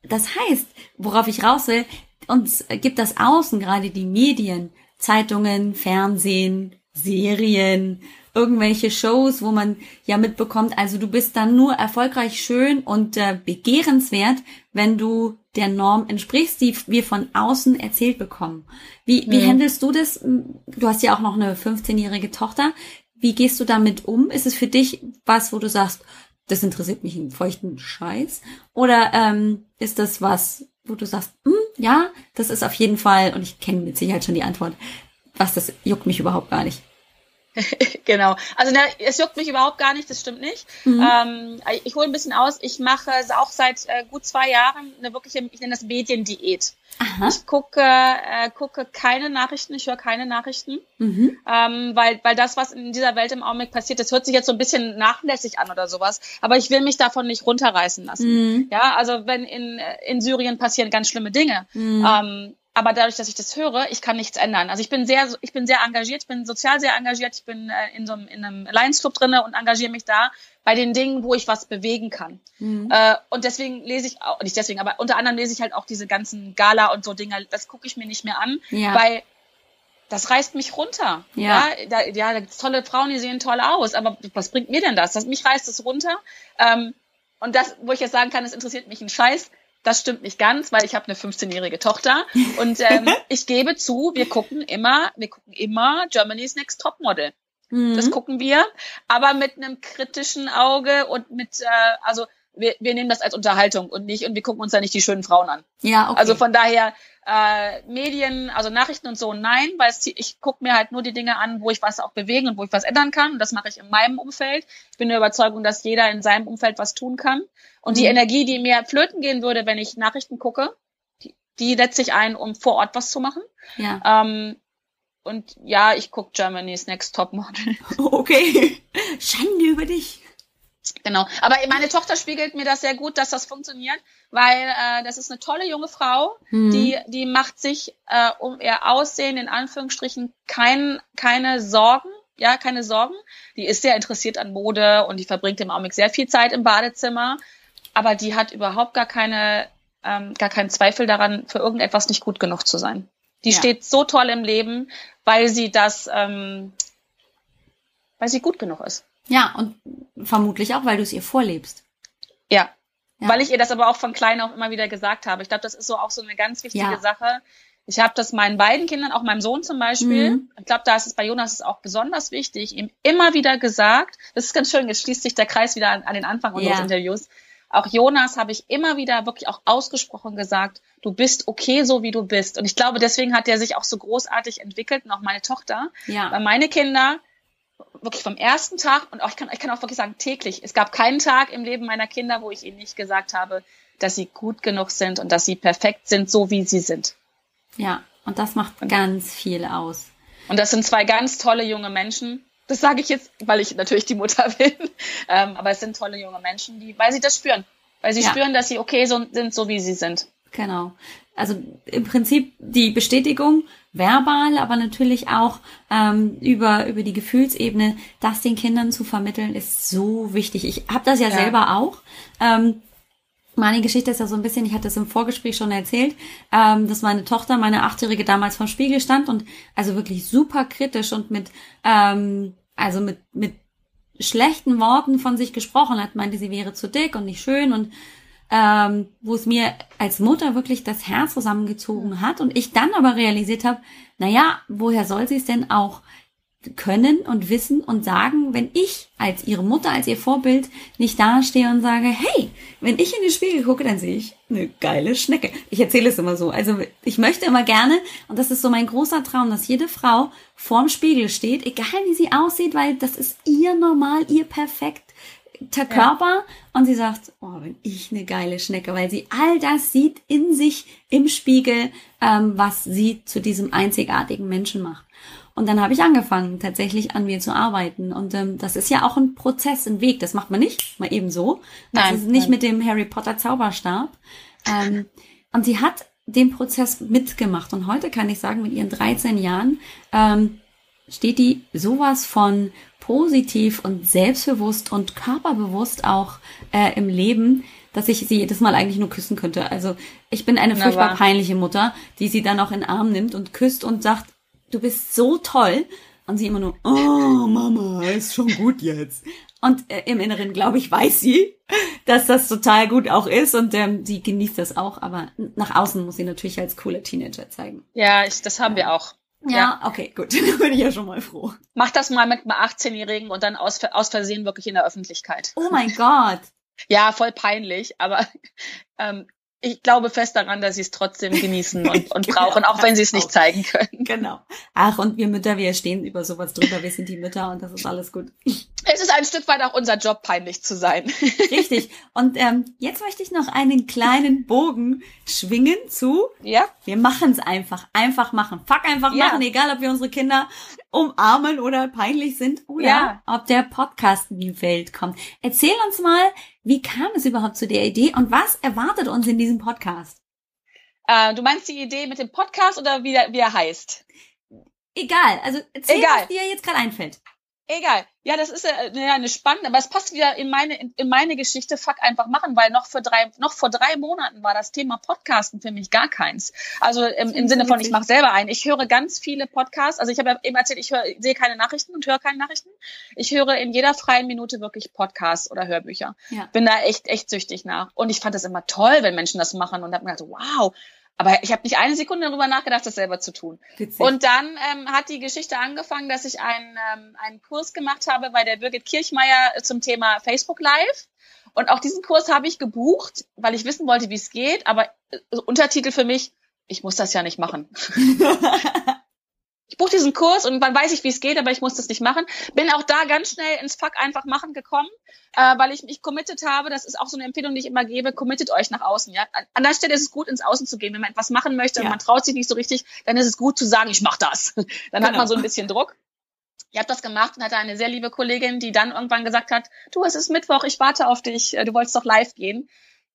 Das heißt, worauf ich raus will, uns gibt das Außen, gerade die Medien, Zeitungen, Fernsehen, Serien, irgendwelche Shows, wo man ja mitbekommt, also du bist dann nur erfolgreich, schön und äh, begehrenswert, wenn du der Norm entsprichst, die wir von außen erzählt bekommen. Wie, wie mhm. handelst du das? Du hast ja auch noch eine 15-jährige Tochter. Wie gehst du damit um? Ist es für dich was, wo du sagst, das interessiert mich einen feuchten Scheiß? Oder ähm, ist das was, wo du sagst, hm, ja, das ist auf jeden Fall, und ich kenne mit Sicherheit schon die Antwort, was das juckt mich überhaupt gar nicht. [laughs] genau. Also na, es juckt mich überhaupt gar nicht, das stimmt nicht. Mhm. Ähm, ich hole ein bisschen aus. Ich mache auch seit äh, gut zwei Jahren eine wirkliche, ich nenne das Mediendiät. Aha. Ich gucke, äh, gucke keine Nachrichten, ich höre keine Nachrichten, mhm. ähm, weil, weil das, was in dieser Welt im Augenblick passiert, das hört sich jetzt so ein bisschen nachlässig an oder sowas, aber ich will mich davon nicht runterreißen lassen. Mhm. Ja, also wenn in, in Syrien passieren ganz schlimme Dinge, mhm. ähm, aber dadurch, dass ich das höre, ich kann nichts ändern. Also ich bin sehr, ich bin sehr engagiert, ich bin sozial sehr engagiert, ich bin äh, in so einem, in einem Lions Club drinne und engagiere mich da bei den Dingen, wo ich was bewegen kann. Mhm. Äh, und deswegen lese ich auch, nicht deswegen, aber unter anderem lese ich halt auch diese ganzen Gala und so Dinge, das gucke ich mir nicht mehr an, ja. weil das reißt mich runter. Ja, ja, da, ja, tolle Frauen, die sehen toll aus, aber was bringt mir denn das? das mich reißt es runter. Ähm, und das, wo ich jetzt sagen kann, es interessiert mich ein Scheiß, das stimmt nicht ganz, weil ich habe eine 15-jährige Tochter und ähm, [laughs] ich gebe zu, wir gucken immer, wir gucken immer Germany's Next Top Model. Mhm. Das gucken wir, aber mit einem kritischen Auge und mit, äh, also wir, wir nehmen das als Unterhaltung und nicht und wir gucken uns da nicht die schönen Frauen an. Ja, okay. Also von daher äh, Medien, also Nachrichten und so, nein, weil es, ich gucke mir halt nur die Dinge an, wo ich was auch bewegen und wo ich was ändern kann. Und das mache ich in meinem Umfeld. Ich bin der Überzeugung, dass jeder in seinem Umfeld was tun kann. Und mhm. die Energie, die mir flöten gehen würde, wenn ich Nachrichten gucke, die, die setze ich ein, um vor Ort was zu machen. Ja. Ähm, und ja, ich gucke Germany's Next Top Model. [laughs] Okay. Schande über dich. Genau. Aber meine Tochter spiegelt mir das sehr gut, dass das funktioniert, weil äh, das ist eine tolle junge Frau, mhm. die die macht sich äh, um ihr Aussehen in Anführungsstrichen kein, keine Sorgen, ja, keine Sorgen. Die ist sehr interessiert an Mode und die verbringt im Augenblick sehr viel Zeit im Badezimmer, aber die hat überhaupt gar keine ähm, gar keinen Zweifel daran, für irgendetwas nicht gut genug zu sein. Die ja. steht so toll im Leben, weil sie das, ähm, weil sie gut genug ist. Ja, und vermutlich auch, weil du es ihr vorlebst. Ja. ja. Weil ich ihr das aber auch von klein auf immer wieder gesagt habe. Ich glaube, das ist so auch so eine ganz wichtige ja. Sache. Ich habe das meinen beiden Kindern, auch meinem Sohn zum Beispiel, mhm. ich glaube, da ist es bei Jonas auch besonders wichtig, ihm immer wieder gesagt, das ist ganz schön, jetzt schließt sich der Kreis wieder an, an den Anfang unseres ja. Interviews. Auch Jonas habe ich immer wieder wirklich auch ausgesprochen gesagt, du bist okay, so wie du bist. Und ich glaube, deswegen hat er sich auch so großartig entwickelt und auch meine Tochter. Ja. Weil meine Kinder, wirklich vom ersten Tag und auch, ich kann, ich kann auch wirklich sagen täglich. Es gab keinen Tag im Leben meiner Kinder, wo ich ihnen nicht gesagt habe, dass sie gut genug sind und dass sie perfekt sind, so wie sie sind. Ja, und das macht und, ganz viel aus. Und das sind zwei ganz tolle junge Menschen. Das sage ich jetzt, weil ich natürlich die Mutter [laughs] bin. Ähm, aber es sind tolle junge Menschen, die, weil sie das spüren. Weil sie ja. spüren, dass sie okay so, sind, so wie sie sind. Genau. Also im Prinzip die Bestätigung verbal, aber natürlich auch ähm, über über die Gefühlsebene, das den Kindern zu vermitteln, ist so wichtig. Ich habe das ja, ja, selber auch. Ähm, meine Geschichte ist ja so ein bisschen, ich hatte es im Vorgespräch schon erzählt, ähm, dass meine Tochter, meine Achtjährige, damals vom Spiegel stand und also wirklich super kritisch und mit, ähm, also mit, mit schlechten Worten von sich gesprochen hat, meinte, sie wäre zu dick und nicht schön und ähm, wo es mir als Mutter wirklich das Herz zusammengezogen hat und ich dann aber realisiert habe, naja, woher soll sie es denn auch können und wissen und sagen, wenn ich als ihre Mutter, als ihr Vorbild nicht dastehe und sage, hey, wenn ich in den Spiegel gucke, dann sehe ich eine geile Schnecke. Ich erzähle es immer so. Also ich möchte immer gerne, und das ist so mein großer Traum, dass jede Frau vorm Spiegel steht, egal wie sie aussieht, weil das ist ihr normal, ihr perfekt der Körper ja. und sie sagt, oh, bin ich eine geile Schnecke, weil sie all das sieht in sich im Spiegel, ähm, was sie zu diesem einzigartigen Menschen macht. Und dann habe ich angefangen, tatsächlich an mir zu arbeiten. Und ähm, das ist ja auch ein Prozess, ein Weg. Das macht man nicht mal eben so. Das nein, ist nicht nein. mit dem Harry Potter Zauberstab. Ähm, und sie hat den Prozess mitgemacht. Und heute kann ich sagen, mit ihren 13 Jahren ähm, steht die sowas von positiv und selbstbewusst und körperbewusst auch äh, im Leben, dass ich sie jedes Mal eigentlich nur küssen könnte. Also ich bin eine furchtbar peinliche Mutter, die sie dann auch in den Arm nimmt und küsst und sagt, du bist so toll. Und sie immer nur, oh Mama, ist schon gut jetzt. Und äh, im Inneren, glaube ich, weiß sie, dass das total gut auch ist und ähm, sie genießt das auch. Aber nach außen muss sie natürlich als cooler Teenager zeigen. Ja, ich, das haben wir auch. Ja, ja, okay, gut. [laughs] Dann bin ich ja schon mal froh. Mach das mal mit einem 18-Jährigen und dann aus, aus Versehen wirklich in der Öffentlichkeit. Oh mein Gott. Ja, voll peinlich, aber [laughs] ähm, ich glaube fest daran, dass sie es trotzdem genießen [laughs] und, und genau, brauchen, auch wenn sie es nicht zeigen können. Genau. Ach, und wir Mütter, wir stehen über sowas drüber. Wir sind die Mütter und das ist alles gut. Es ist ein Stück weit auch unser Job, peinlich zu sein. [laughs] Richtig. Und ähm, jetzt möchte ich noch einen kleinen Bogen schwingen zu. Ja. Wir machen es einfach. Einfach machen. Fuck einfach ja. machen, egal ob wir unsere Kinder umarmen oder peinlich sind oder ja. ob der Podcast in die Welt kommt. Erzähl uns mal, wie kam es überhaupt zu der Idee und was erwartet uns in diesem Podcast? Äh, du meinst die Idee mit dem Podcast oder wie, er, wie er heißt? Egal, also erzähl, Egal. was dir jetzt gerade einfällt. Egal. Ja, das ist ja ja, eine spannende, aber es passt wieder in meine, in, in meine Geschichte, fuck einfach machen, weil noch für drei, noch vor drei Monaten war das Thema Podcasten für mich gar keins. Also im, im Sinne von, ich mache selber ein. Ich höre ganz viele Podcasts. Also ich habe ja eben erzählt, ich höre, sehe keine Nachrichten und höre keine Nachrichten. Ich höre in jeder freien Minute wirklich Podcasts oder Hörbücher. Ja. Bin da echt, echt süchtig nach. Und ich fand das immer toll, wenn Menschen das machen und habe mir gedacht, wow, aber ich habe nicht eine Sekunde darüber nachgedacht, das selber zu tun. Witzig. Und dann ähm, hat die Geschichte angefangen, dass ich einen, ähm, einen Kurs gemacht habe bei der Birgit Kirchmeier zum Thema Facebook Live. Und auch diesen Kurs habe ich gebucht, weil ich wissen wollte, wie es geht. Aber äh, Untertitel für mich, ich muss das ja nicht machen. [laughs] [laughs] ich buche diesen Kurs und dann weiß ich, wie es geht, aber ich muss das nicht machen. Bin auch da ganz schnell ins Fuck einfach machen gekommen, äh, weil ich mich committed habe. Das ist auch so eine Empfehlung, die ich immer gebe. Committet euch nach außen. Ja, an der Stelle ist es gut, ins Außen zu gehen. Wenn man etwas machen möchte und man traut sich nicht so richtig, dann ist es gut zu sagen, ich mache das. [laughs] Dann genau. hat man so ein bisschen Druck. Ich habe das gemacht und hatte eine sehr liebe Kollegin, die dann irgendwann gesagt hat, du, es ist Mittwoch, ich warte auf dich, äh, du wolltest doch live gehen.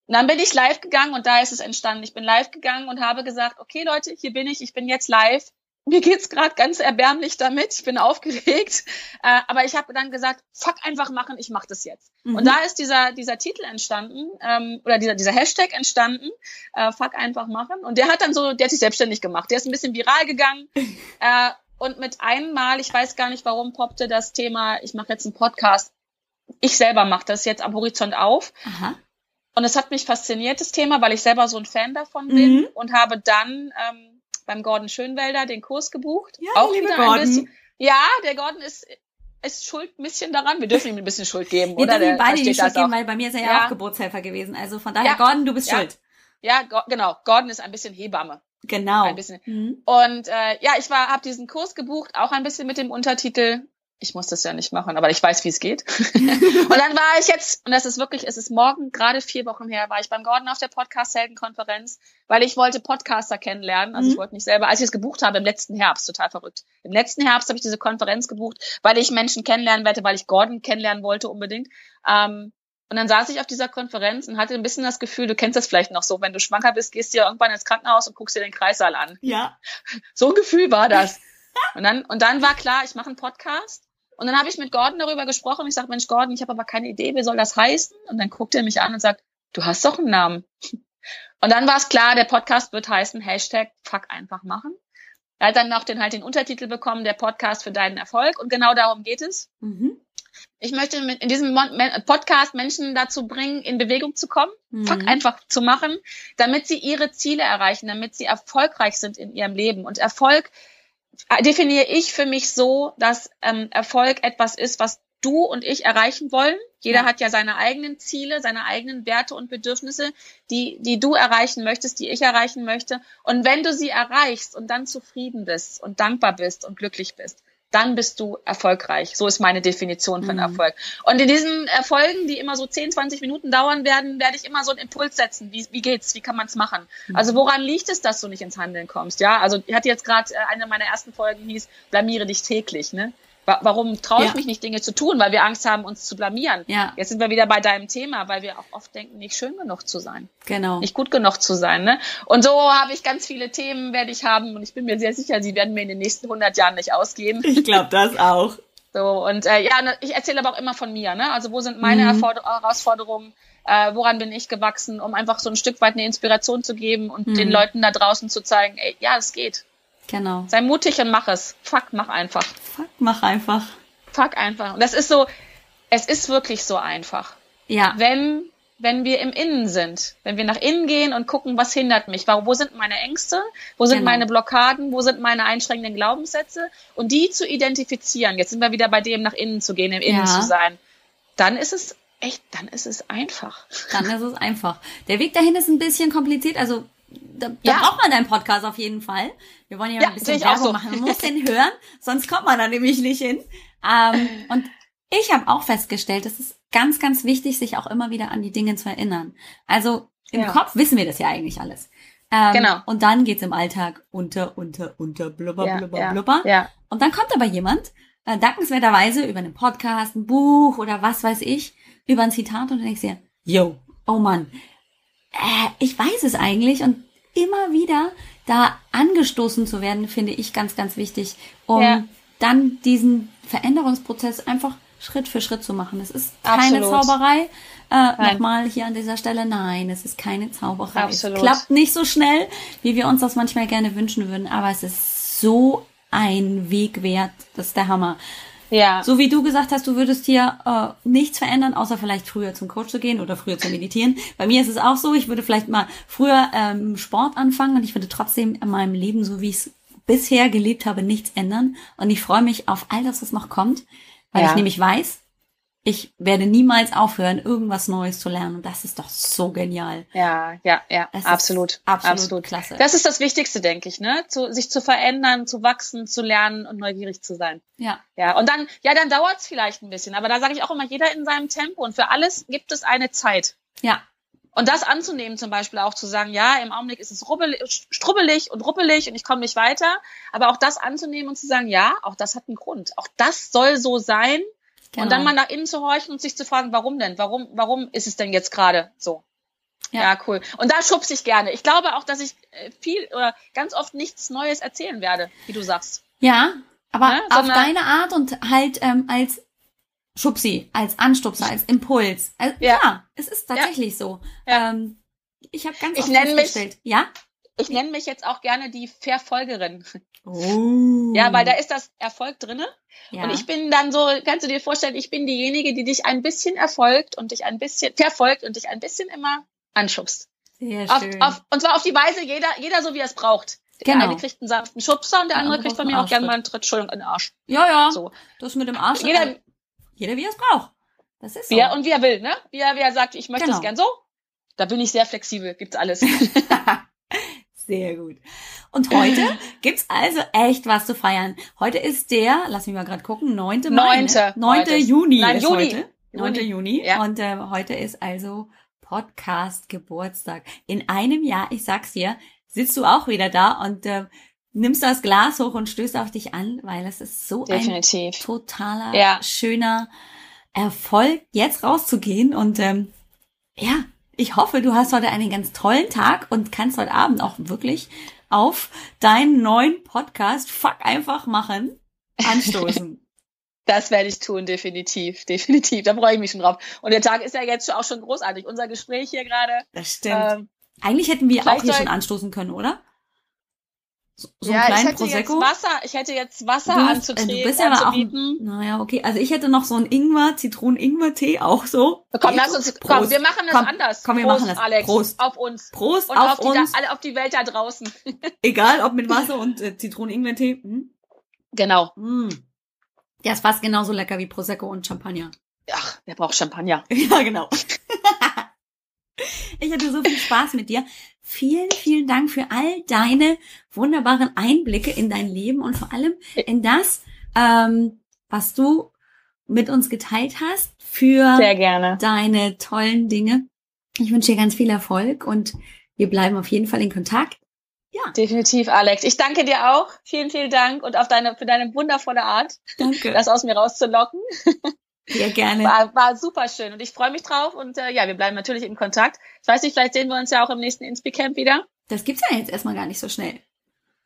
Und dann bin ich live gegangen und da ist es entstanden. Ich bin live gegangen und habe gesagt, okay Leute, hier bin ich, ich bin jetzt live mir geht's gerade ganz erbärmlich damit. Ich bin aufgeregt, äh, aber ich habe dann gesagt, fuck einfach machen, ich mache das jetzt. Mhm. Und da ist dieser dieser Titel entstanden ähm, oder dieser dieser Hashtag entstanden, äh, fuck einfach machen. Und der hat dann so, der hat sich selbstständig gemacht. Der ist ein bisschen viral gegangen. [laughs] äh, und mit einmal, ich weiß gar nicht, warum poppte das Thema, ich mache jetzt einen Podcast. Ich selber mache das jetzt am Horizont auf. Aha. Und es hat mich fasziniert, das Thema, weil ich selber so ein Fan davon bin mhm. und habe dann ähm, beim Gordon Schönwelder den Kurs gebucht. Ja, auch wieder Gordon. ein bisschen. Ja, der Gordon ist ist schuld ein bisschen daran. Wir dürfen ihm ein bisschen Schuld geben, Wir oder? dürfen ihm beide die Schuld geben, weil bei mir ist er ja, ja, auch Geburtshelfer gewesen. Also von daher, ja. Gordon, du bist ja. schuld. Ja, Go genau. Gordon ist ein bisschen Hebamme. Genau. Ein bisschen. Mhm. Und äh, ja, ich war, habe diesen Kurs gebucht, auch ein bisschen mit dem Untertitel ich muss das ja nicht machen, aber ich weiß, wie es geht. [laughs] und dann war ich jetzt, und das ist wirklich, es ist morgen, gerade vier Wochen her, war ich beim Gordon auf der Podcast-Helden-Konferenz, weil ich wollte Podcaster kennenlernen. Also mhm. ich wollte nicht selber, als ich es gebucht habe im letzten Herbst, total verrückt. Im letzten Herbst habe ich diese Konferenz gebucht, weil ich Menschen kennenlernen wollte, weil ich Gordon kennenlernen wollte unbedingt. Ähm, und dann saß ich auf dieser Konferenz und hatte ein bisschen das Gefühl, du kennst das vielleicht noch so, wenn du schwanger bist, gehst du ja irgendwann ins Krankenhaus und guckst dir den Kreissaal an. Ja. So ein Gefühl war das. Und dann, und dann war klar, ich mache einen Podcast und dann habe ich mit Gordon darüber gesprochen. Ich sage, Mensch, Gordon, ich habe aber keine Idee, wie soll das heißen? Und dann guckt er mich an und sagt, du hast doch einen Namen. [laughs] Und dann war es klar, der Podcast wird heißen Hashtag Fuck einfach machen. Er hat dann noch den halt den Untertitel bekommen, der Podcast für deinen Erfolg. Und genau darum geht es. Mhm. Ich möchte in diesem Podcast Menschen dazu bringen, in Bewegung zu kommen, mhm. Fuck einfach zu machen, damit sie ihre Ziele erreichen, damit sie erfolgreich sind in ihrem Leben. Und Erfolg definiere ich für mich so, dass ähm, Erfolg etwas ist, was du und ich erreichen wollen. Jeder ja. hat ja seine eigenen Ziele, seine eigenen Werte und Bedürfnisse, die, die du erreichen möchtest, die ich erreichen möchte. Und wenn du sie erreichst und dann zufrieden bist und dankbar bist und glücklich bist, dann bist du erfolgreich. So ist meine Definition von mhm. Erfolg. Und in diesen Erfolgen, die immer so 10, 20 Minuten dauern werden, werde ich immer so einen Impuls setzen. Wie, wie geht's? Wie kann man es machen? Mhm. Also woran liegt es, dass du nicht ins Handeln kommst? Ja, also ich hatte jetzt gerade äh, eine meiner ersten Folgen hieß, blamiere dich täglich. Ne? Warum traue ich ja. mich nicht, Dinge zu tun? Weil wir Angst haben, uns zu blamieren. Ja. Jetzt sind wir wieder bei deinem Thema, weil wir auch oft denken, nicht schön genug zu sein. Genau. Nicht gut genug zu sein. Ne? Und so habe ich ganz viele Themen, werde ich haben. Und ich bin mir sehr sicher, sie werden mir in den nächsten 100 Jahren nicht ausgehen. Ich glaube das auch. [laughs] So, und äh, ja, ne, ich erzähle aber auch immer von mir. Ne? Also wo sind meine mhm. Herausforderungen? Äh, woran bin ich gewachsen, um einfach so ein Stück weit eine Inspiration zu geben und mhm. den Leuten da draußen zu zeigen, ey, ja, es geht. Genau. Sei mutig und mach es. Fuck, mach einfach. Fuck, mach einfach. Fuck einfach. Und das ist so, es ist wirklich so einfach. Ja. Wenn, wenn wir im Innen sind, wenn wir nach innen gehen und gucken, was hindert mich, wo sind meine Ängste, wo sind genau. meine Blockaden, wo sind meine einschränkenden Glaubenssätze und die zu identifizieren. Jetzt sind wir wieder bei dem, nach innen zu gehen, im Innen ja. zu sein. Dann ist es echt, dann ist es einfach. Dann ist es einfach. Der Weg dahin ist ein bisschen kompliziert, also da, da ja. braucht man deinen Podcast auf jeden Fall. Wir wollen ja, ja ein bisschen Werbung so. machen. Man [laughs] muss den hören, sonst kommt man da nämlich nicht hin. Ähm, und ich habe auch festgestellt, es ist ganz, ganz wichtig, sich auch immer wieder an die Dinge zu erinnern. Also im ja. Kopf wissen wir das ja eigentlich alles. Ähm, genau. Und dann geht's im Alltag unter, unter, unter, blubber, ja, blubber, ja, blubber. Ja. Und dann kommt aber jemand, äh, dankenswerterweise über einen Podcast, ein Buch oder was weiß ich, über ein Zitat und dann denkst du dir, yo, oh Mann, äh, ich weiß es eigentlich und immer wieder da angestoßen zu werden, finde ich ganz, ganz wichtig, um ja. dann diesen Veränderungsprozess einfach Schritt für Schritt zu machen. Es ist keine Absolut. Zauberei. Äh, Nochmal hier an dieser Stelle, nein, es ist keine Zauberei. Absolut. Es klappt nicht so schnell, wie wir uns das manchmal gerne wünschen würden, aber es ist so ein Weg wert. Das ist der Hammer. Ja. So wie du gesagt hast, du würdest hier äh, nichts verändern, außer vielleicht früher zum Coach zu gehen oder früher zu meditieren. Bei mir ist es auch so, ich würde vielleicht mal früher ähm, Sport anfangen und ich würde trotzdem in meinem Leben, so wie ich es bisher gelebt habe, nichts ändern. Und ich freue mich auf all das, was noch kommt, weil ja. ich nämlich weiß, ich werde niemals aufhören, irgendwas Neues zu lernen. Und das ist doch so genial. Ja, ja, ja, absolut. Absolut, absolut klasse. Das ist das Wichtigste, denke ich, ne? Zu, sich zu verändern, zu wachsen, zu lernen und neugierig zu sein. Ja. Ja, und dann, ja, dann dauert es vielleicht ein bisschen. Aber da sage ich auch immer, jeder in seinem Tempo. Und für alles gibt es eine Zeit. Ja. Und das anzunehmen, zum Beispiel auch zu sagen, ja, im Augenblick ist es rubbelig, strubbelig und ruppelig und ich komme nicht weiter. Aber auch das anzunehmen und zu sagen, ja, auch das hat einen Grund. Auch das soll so sein Genau. Und dann mal nach innen zu horchen und sich zu fragen, warum denn? Warum, warum ist es denn jetzt gerade so? Ja. ja, cool. Und da schubse ich gerne. Ich glaube auch, dass ich äh, viel oder ganz oft nichts Neues erzählen werde, wie du sagst. Ja, aber ne? auf deine Art und halt ähm, als Schubsi, als Anstupser, als Impuls. Also, ja. ja. es ist tatsächlich ja. so. Ähm, ich habe ganz ich oft nenne mich, ja? Ich nenne mich jetzt auch gerne die Verfolgerin. Oh. Ja, weil da ist das Erfolg drinne. Ja. Und ich bin dann so, kannst du dir vorstellen, ich bin diejenige, die dich ein bisschen erfolgt und dich ein bisschen verfolgt und dich ein bisschen immer anschubst. Sehr schön. Auf, auf, und zwar auf die Weise, jeder, jeder so wie er es braucht. Der genau. eine kriegt einen sanften Schubser und der, der andere kriegt von mir auch gerne mal einen Tritt, Entschuldigung, in den Arsch. Ja, ja. So. Das mit dem Arsch. Jeder, jeder wie er es braucht. Das ist so. Wie er, und wie er will, ne? Wie er, wie er sagt, ich möchte genau. es gern so. Da bin ich sehr flexibel, gibt's alles. [laughs] Sehr gut. Und heute [laughs] gibt's also echt was zu feiern. Heute ist der, lass mich mal gerade gucken, 9. Mai. 9. 9. Juni Nein, ist Juni. heute. 9. Juni. Juni. Ja. Und äh, heute ist also Podcast Geburtstag. In einem Jahr, ich sag's dir, sitzt du auch wieder da und äh, nimmst das Glas hoch und stößt auf dich an, weil es ist so Definitiv. ein totaler, ja. schöner Erfolg, jetzt rauszugehen und ähm, ja, ich hoffe, du hast heute einen ganz tollen Tag und kannst heute Abend auch wirklich auf deinen neuen Podcast Fuck einfach machen anstoßen. [laughs] Das werde ich tun, definitiv, definitiv. Da freue ich mich schon drauf. Und der Tag ist ja jetzt auch schon großartig. Unser Gespräch hier gerade. Das stimmt. Ähm, Eigentlich hätten wir auch hier schon anstoßen können, oder? So, so ja, ich hätte Prosecco. jetzt Wasser, ich hätte jetzt Wasser du, anzutreten, du bist ja anzubieten. Auch, naja, okay. Also ich hätte noch so einen Ingwer, Zitronen-Ingwer-Tee auch so. Komm, lass uns, Prost. komm, wir machen das komm, anders. Komm, wir Prost, machen das. Alex, Prost. Auf uns. Prost und auf, auf uns. Alle auf die Welt da draußen. [laughs] Egal, ob mit Wasser und äh, Zitronen-Ingwer-Tee. Hm? Genau. Mm. Der ist fast genauso lecker wie Prosecco und Champagner. Ach, wer braucht Champagner? [laughs] Ja, genau. Ich hatte so viel Spaß mit dir. Vielen, vielen Dank für all deine wunderbaren Einblicke in dein Leben und vor allem in das, ähm, was du mit uns geteilt hast für Sehr gerne. deine tollen Dinge. Ich wünsche dir ganz viel Erfolg und wir bleiben auf jeden Fall in Kontakt. Ja. Definitiv, Alex. Ich danke dir auch. Vielen, vielen Dank und auf deine, für deine wundervolle Art, Danke. das aus mir rauszulocken. [laughs] Sehr gerne. War, war super schön und ich freue mich drauf und äh, ja, wir bleiben natürlich in Kontakt. Ich weiß nicht, vielleicht sehen wir uns ja auch im nächsten Inspi-Camp wieder. Das gibt's ja jetzt erstmal gar nicht so schnell.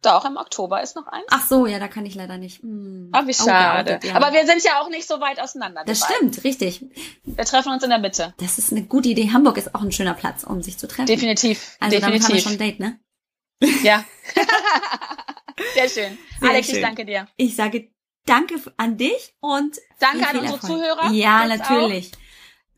Doch, im Oktober ist noch eins. Ach so, ja, da kann ich leider nicht. Hm. Ach, wie Oh, schade. geoutet, ja. Aber wir sind ja auch nicht so weit auseinander. Das stimmt, richtig. Wir treffen uns in der Mitte. Das ist eine gute Idee. Hamburg ist auch ein schöner Platz, um sich zu treffen. Definitiv. Also damit haben wir Definitiv. schon ein Date, ne? Ja. [laughs] Sehr schön. Sehr Alex, schön. ich danke dir. Ich sage Danke an dich und Danke an unsere Erfolg. Zuhörer. Ja, natürlich.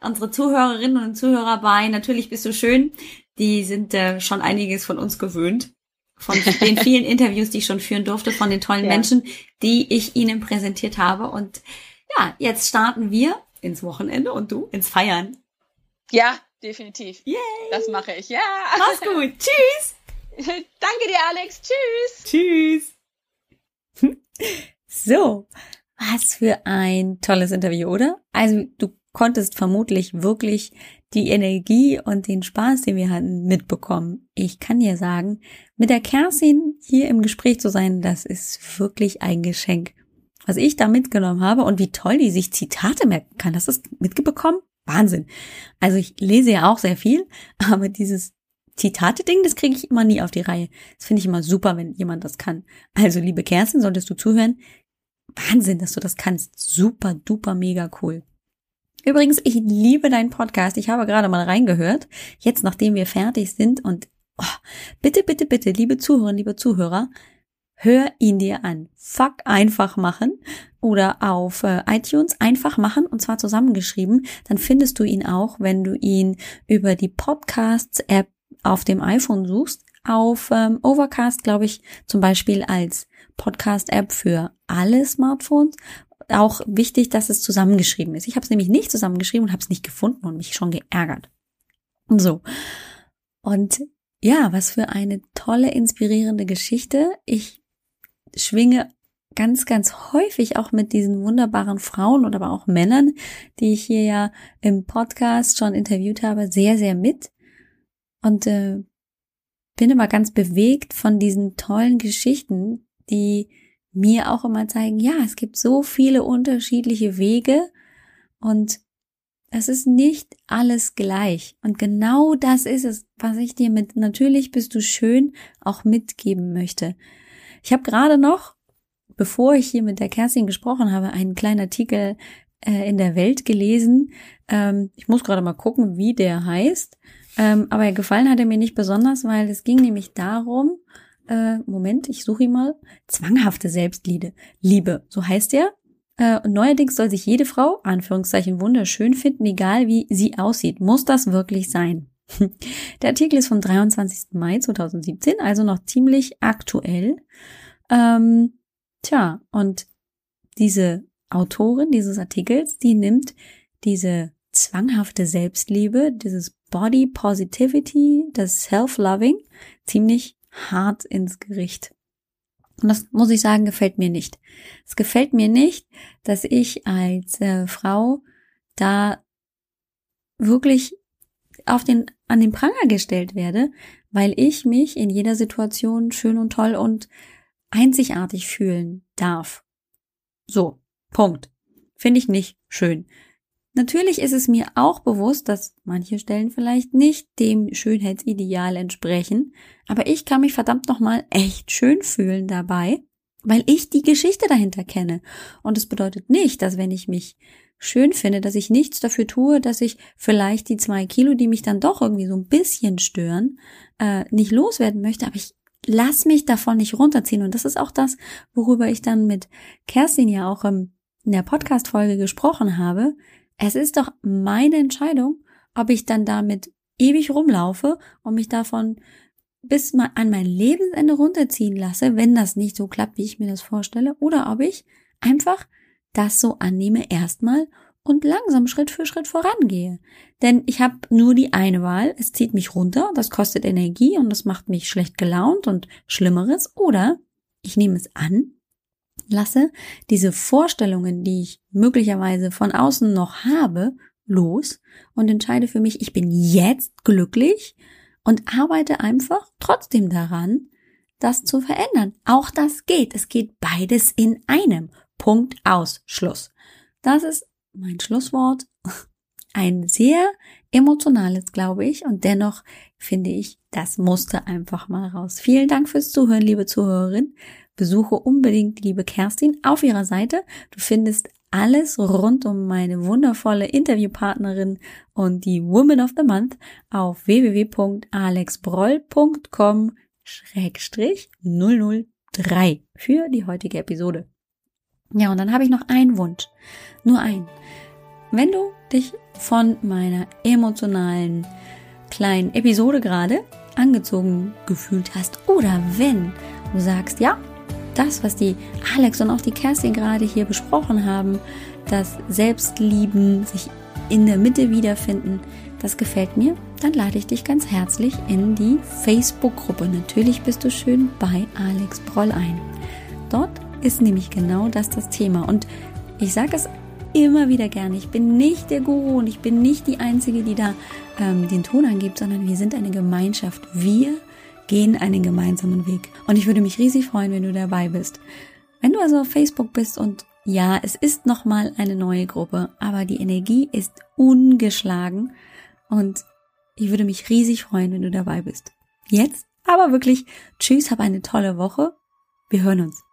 Unsere Zuhörerinnen und Zuhörer bei Natürlich bist du schön. Die sind äh, schon einiges von uns gewöhnt. Von [laughs] den vielen Interviews, die ich schon führen durfte, von den tollen Ja. Menschen, die ich ihnen präsentiert habe. Und ja, jetzt starten wir ins Wochenende und du ins Feiern. Ja, definitiv. Yay! Das mache ich. Ja. Mach's gut. [laughs] Tschüss. Danke dir, Alex. Tschüss. Tschüss. [laughs] So, was für ein tolles Interview, oder? Also du konntest vermutlich wirklich die Energie und den Spaß, den wir hatten, mitbekommen. Ich kann dir sagen, mit der Kerstin hier im Gespräch zu sein, das ist wirklich ein Geschenk. Was ich da mitgenommen habe und wie toll die sich Zitate merken kann, das ist mitbekommen? Wahnsinn. Also ich lese ja auch sehr viel, [laughs] aber dieses Zitate-Ding, das kriege ich immer nie auf die Reihe. Das finde ich immer super, wenn jemand das kann. Also, liebe Kerstin, solltest du zuhören. Wahnsinn, dass du das kannst. Super, duper, mega cool. Übrigens, ich liebe deinen Podcast. Ich habe gerade mal reingehört. Jetzt, nachdem wir fertig sind und oh, bitte, bitte, bitte, liebe Zuhörerinnen, liebe Zuhörer, hör ihn dir an. Fuck einfach machen oder auf äh, iTunes einfach machen und zwar zusammengeschrieben. Dann findest du ihn auch, wenn du ihn über die Podcasts-App auf dem iPhone suchst. Auf ähm, Overcast, glaube ich, zum Beispiel als Podcast-App für alle Smartphones. Auch wichtig, dass es zusammengeschrieben ist. Ich habe es nämlich nicht zusammengeschrieben und habe es nicht gefunden und mich schon geärgert. So. Und ja, was für eine tolle, inspirierende Geschichte. Ich schwinge ganz, ganz häufig auch mit diesen wunderbaren Frauen oder aber auch Männern, die ich hier ja im Podcast schon interviewt habe, sehr, sehr mit. Und äh, bin immer ganz bewegt von diesen tollen Geschichten, die mir auch immer zeigen, ja, es gibt so viele unterschiedliche Wege und es ist nicht alles gleich. Und genau das ist es, was ich dir mit Natürlich bist du schön auch mitgeben möchte. Ich habe gerade noch, bevor ich hier mit der Kerstin gesprochen habe, einen kleinen Artikel äh, in der Welt gelesen. Ähm, ich muss gerade mal gucken, wie der heißt. Ähm, aber gefallen hat er mir nicht besonders, weil es ging nämlich darum, äh, Moment, ich suche ihn mal, zwanghafte Selbstliebe. Liebe, so heißt er. Äh, und neuerdings soll sich jede Frau, Anführungszeichen, wunderschön finden, egal wie sie aussieht. Muss das wirklich sein? [laughs] Der Artikel ist vom 23. Mai 2017, also noch ziemlich aktuell. Ähm, tja, und diese Autorin dieses Artikels, die nimmt diese zwanghafte Selbstliebe, dieses Body Positivity, das Self-Loving, ziemlich hart ins Gericht. Und das muss ich sagen, gefällt mir nicht. Es gefällt mir nicht, dass ich als äh, Frau da wirklich auf den, an den Pranger gestellt werde, weil ich mich in jeder Situation schön und toll und einzigartig fühlen darf. So, Punkt. Finde ich nicht schön. Natürlich ist es mir auch bewusst, dass manche Stellen vielleicht nicht dem Schönheitsideal entsprechen, aber ich kann mich verdammt nochmal echt schön fühlen dabei, weil ich die Geschichte dahinter kenne. Und es bedeutet nicht, dass wenn ich mich schön finde, dass ich nichts dafür tue, dass ich vielleicht die zwei Kilo, die mich dann doch irgendwie so ein bisschen stören, äh, nicht loswerden möchte, aber ich lass mich davon nicht runterziehen. Und das ist auch das, worüber ich dann mit Kerstin ja auch im, in der Podcast-Folge gesprochen habe. Es ist doch meine Entscheidung, ob ich dann damit ewig rumlaufe und mich davon bis mal an mein Lebensende runterziehen lasse, wenn das nicht so klappt, wie ich mir das vorstelle, oder ob ich einfach das so annehme erstmal und langsam Schritt für Schritt vorangehe. Denn ich habe nur die eine Wahl, es zieht mich runter, das kostet Energie und das macht mich schlecht gelaunt und Schlimmeres, oder ich nehme es an, lasse diese Vorstellungen, die ich möglicherweise von außen noch habe, los und entscheide für mich, ich bin jetzt glücklich und arbeite einfach trotzdem daran, das zu verändern. Auch das geht. Es geht beides in einem. Punkt aus. Schluss. Das ist mein Schlusswort. [laughs] Ein sehr emotionales, glaube ich. Und dennoch finde ich, das musste einfach mal raus. Vielen Dank fürs Zuhören, liebe Zuhörerin. Besuche unbedingt liebe Kerstin auf ihrer Seite. Du findest alles rund um meine wundervolle Interviewpartnerin und die Woman of the Month auf www.alexbroll.com 003 für die heutige Episode. Ja, und dann habe ich noch einen Wunsch. Nur ein. Wenn du dich von meiner emotionalen kleinen Episode gerade angezogen gefühlt hast oder wenn du sagst, ja, das, was die Alex und auch die Kerstin gerade hier besprochen haben, das Selbstlieben, sich in der Mitte wiederfinden, das gefällt mir, dann lade ich dich ganz herzlich in die Facebook-Gruppe. Natürlich bist du schön bei Alex Broll ein. Dort ist nämlich genau das das Thema. Und ich sage es immer wieder gerne, ich bin nicht der Guru und ich bin nicht die Einzige, die da ähm, den Ton angibt, sondern wir sind eine Gemeinschaft. Wir gehen einen gemeinsamen Weg. Und ich würde mich riesig freuen, wenn du dabei bist. Wenn du also auf Facebook bist und ja, es ist nochmal eine neue Gruppe, aber die Energie ist ungeschlagen und ich würde mich riesig freuen, wenn du dabei bist. Jetzt aber wirklich, tschüss, hab eine tolle Woche. Wir hören uns.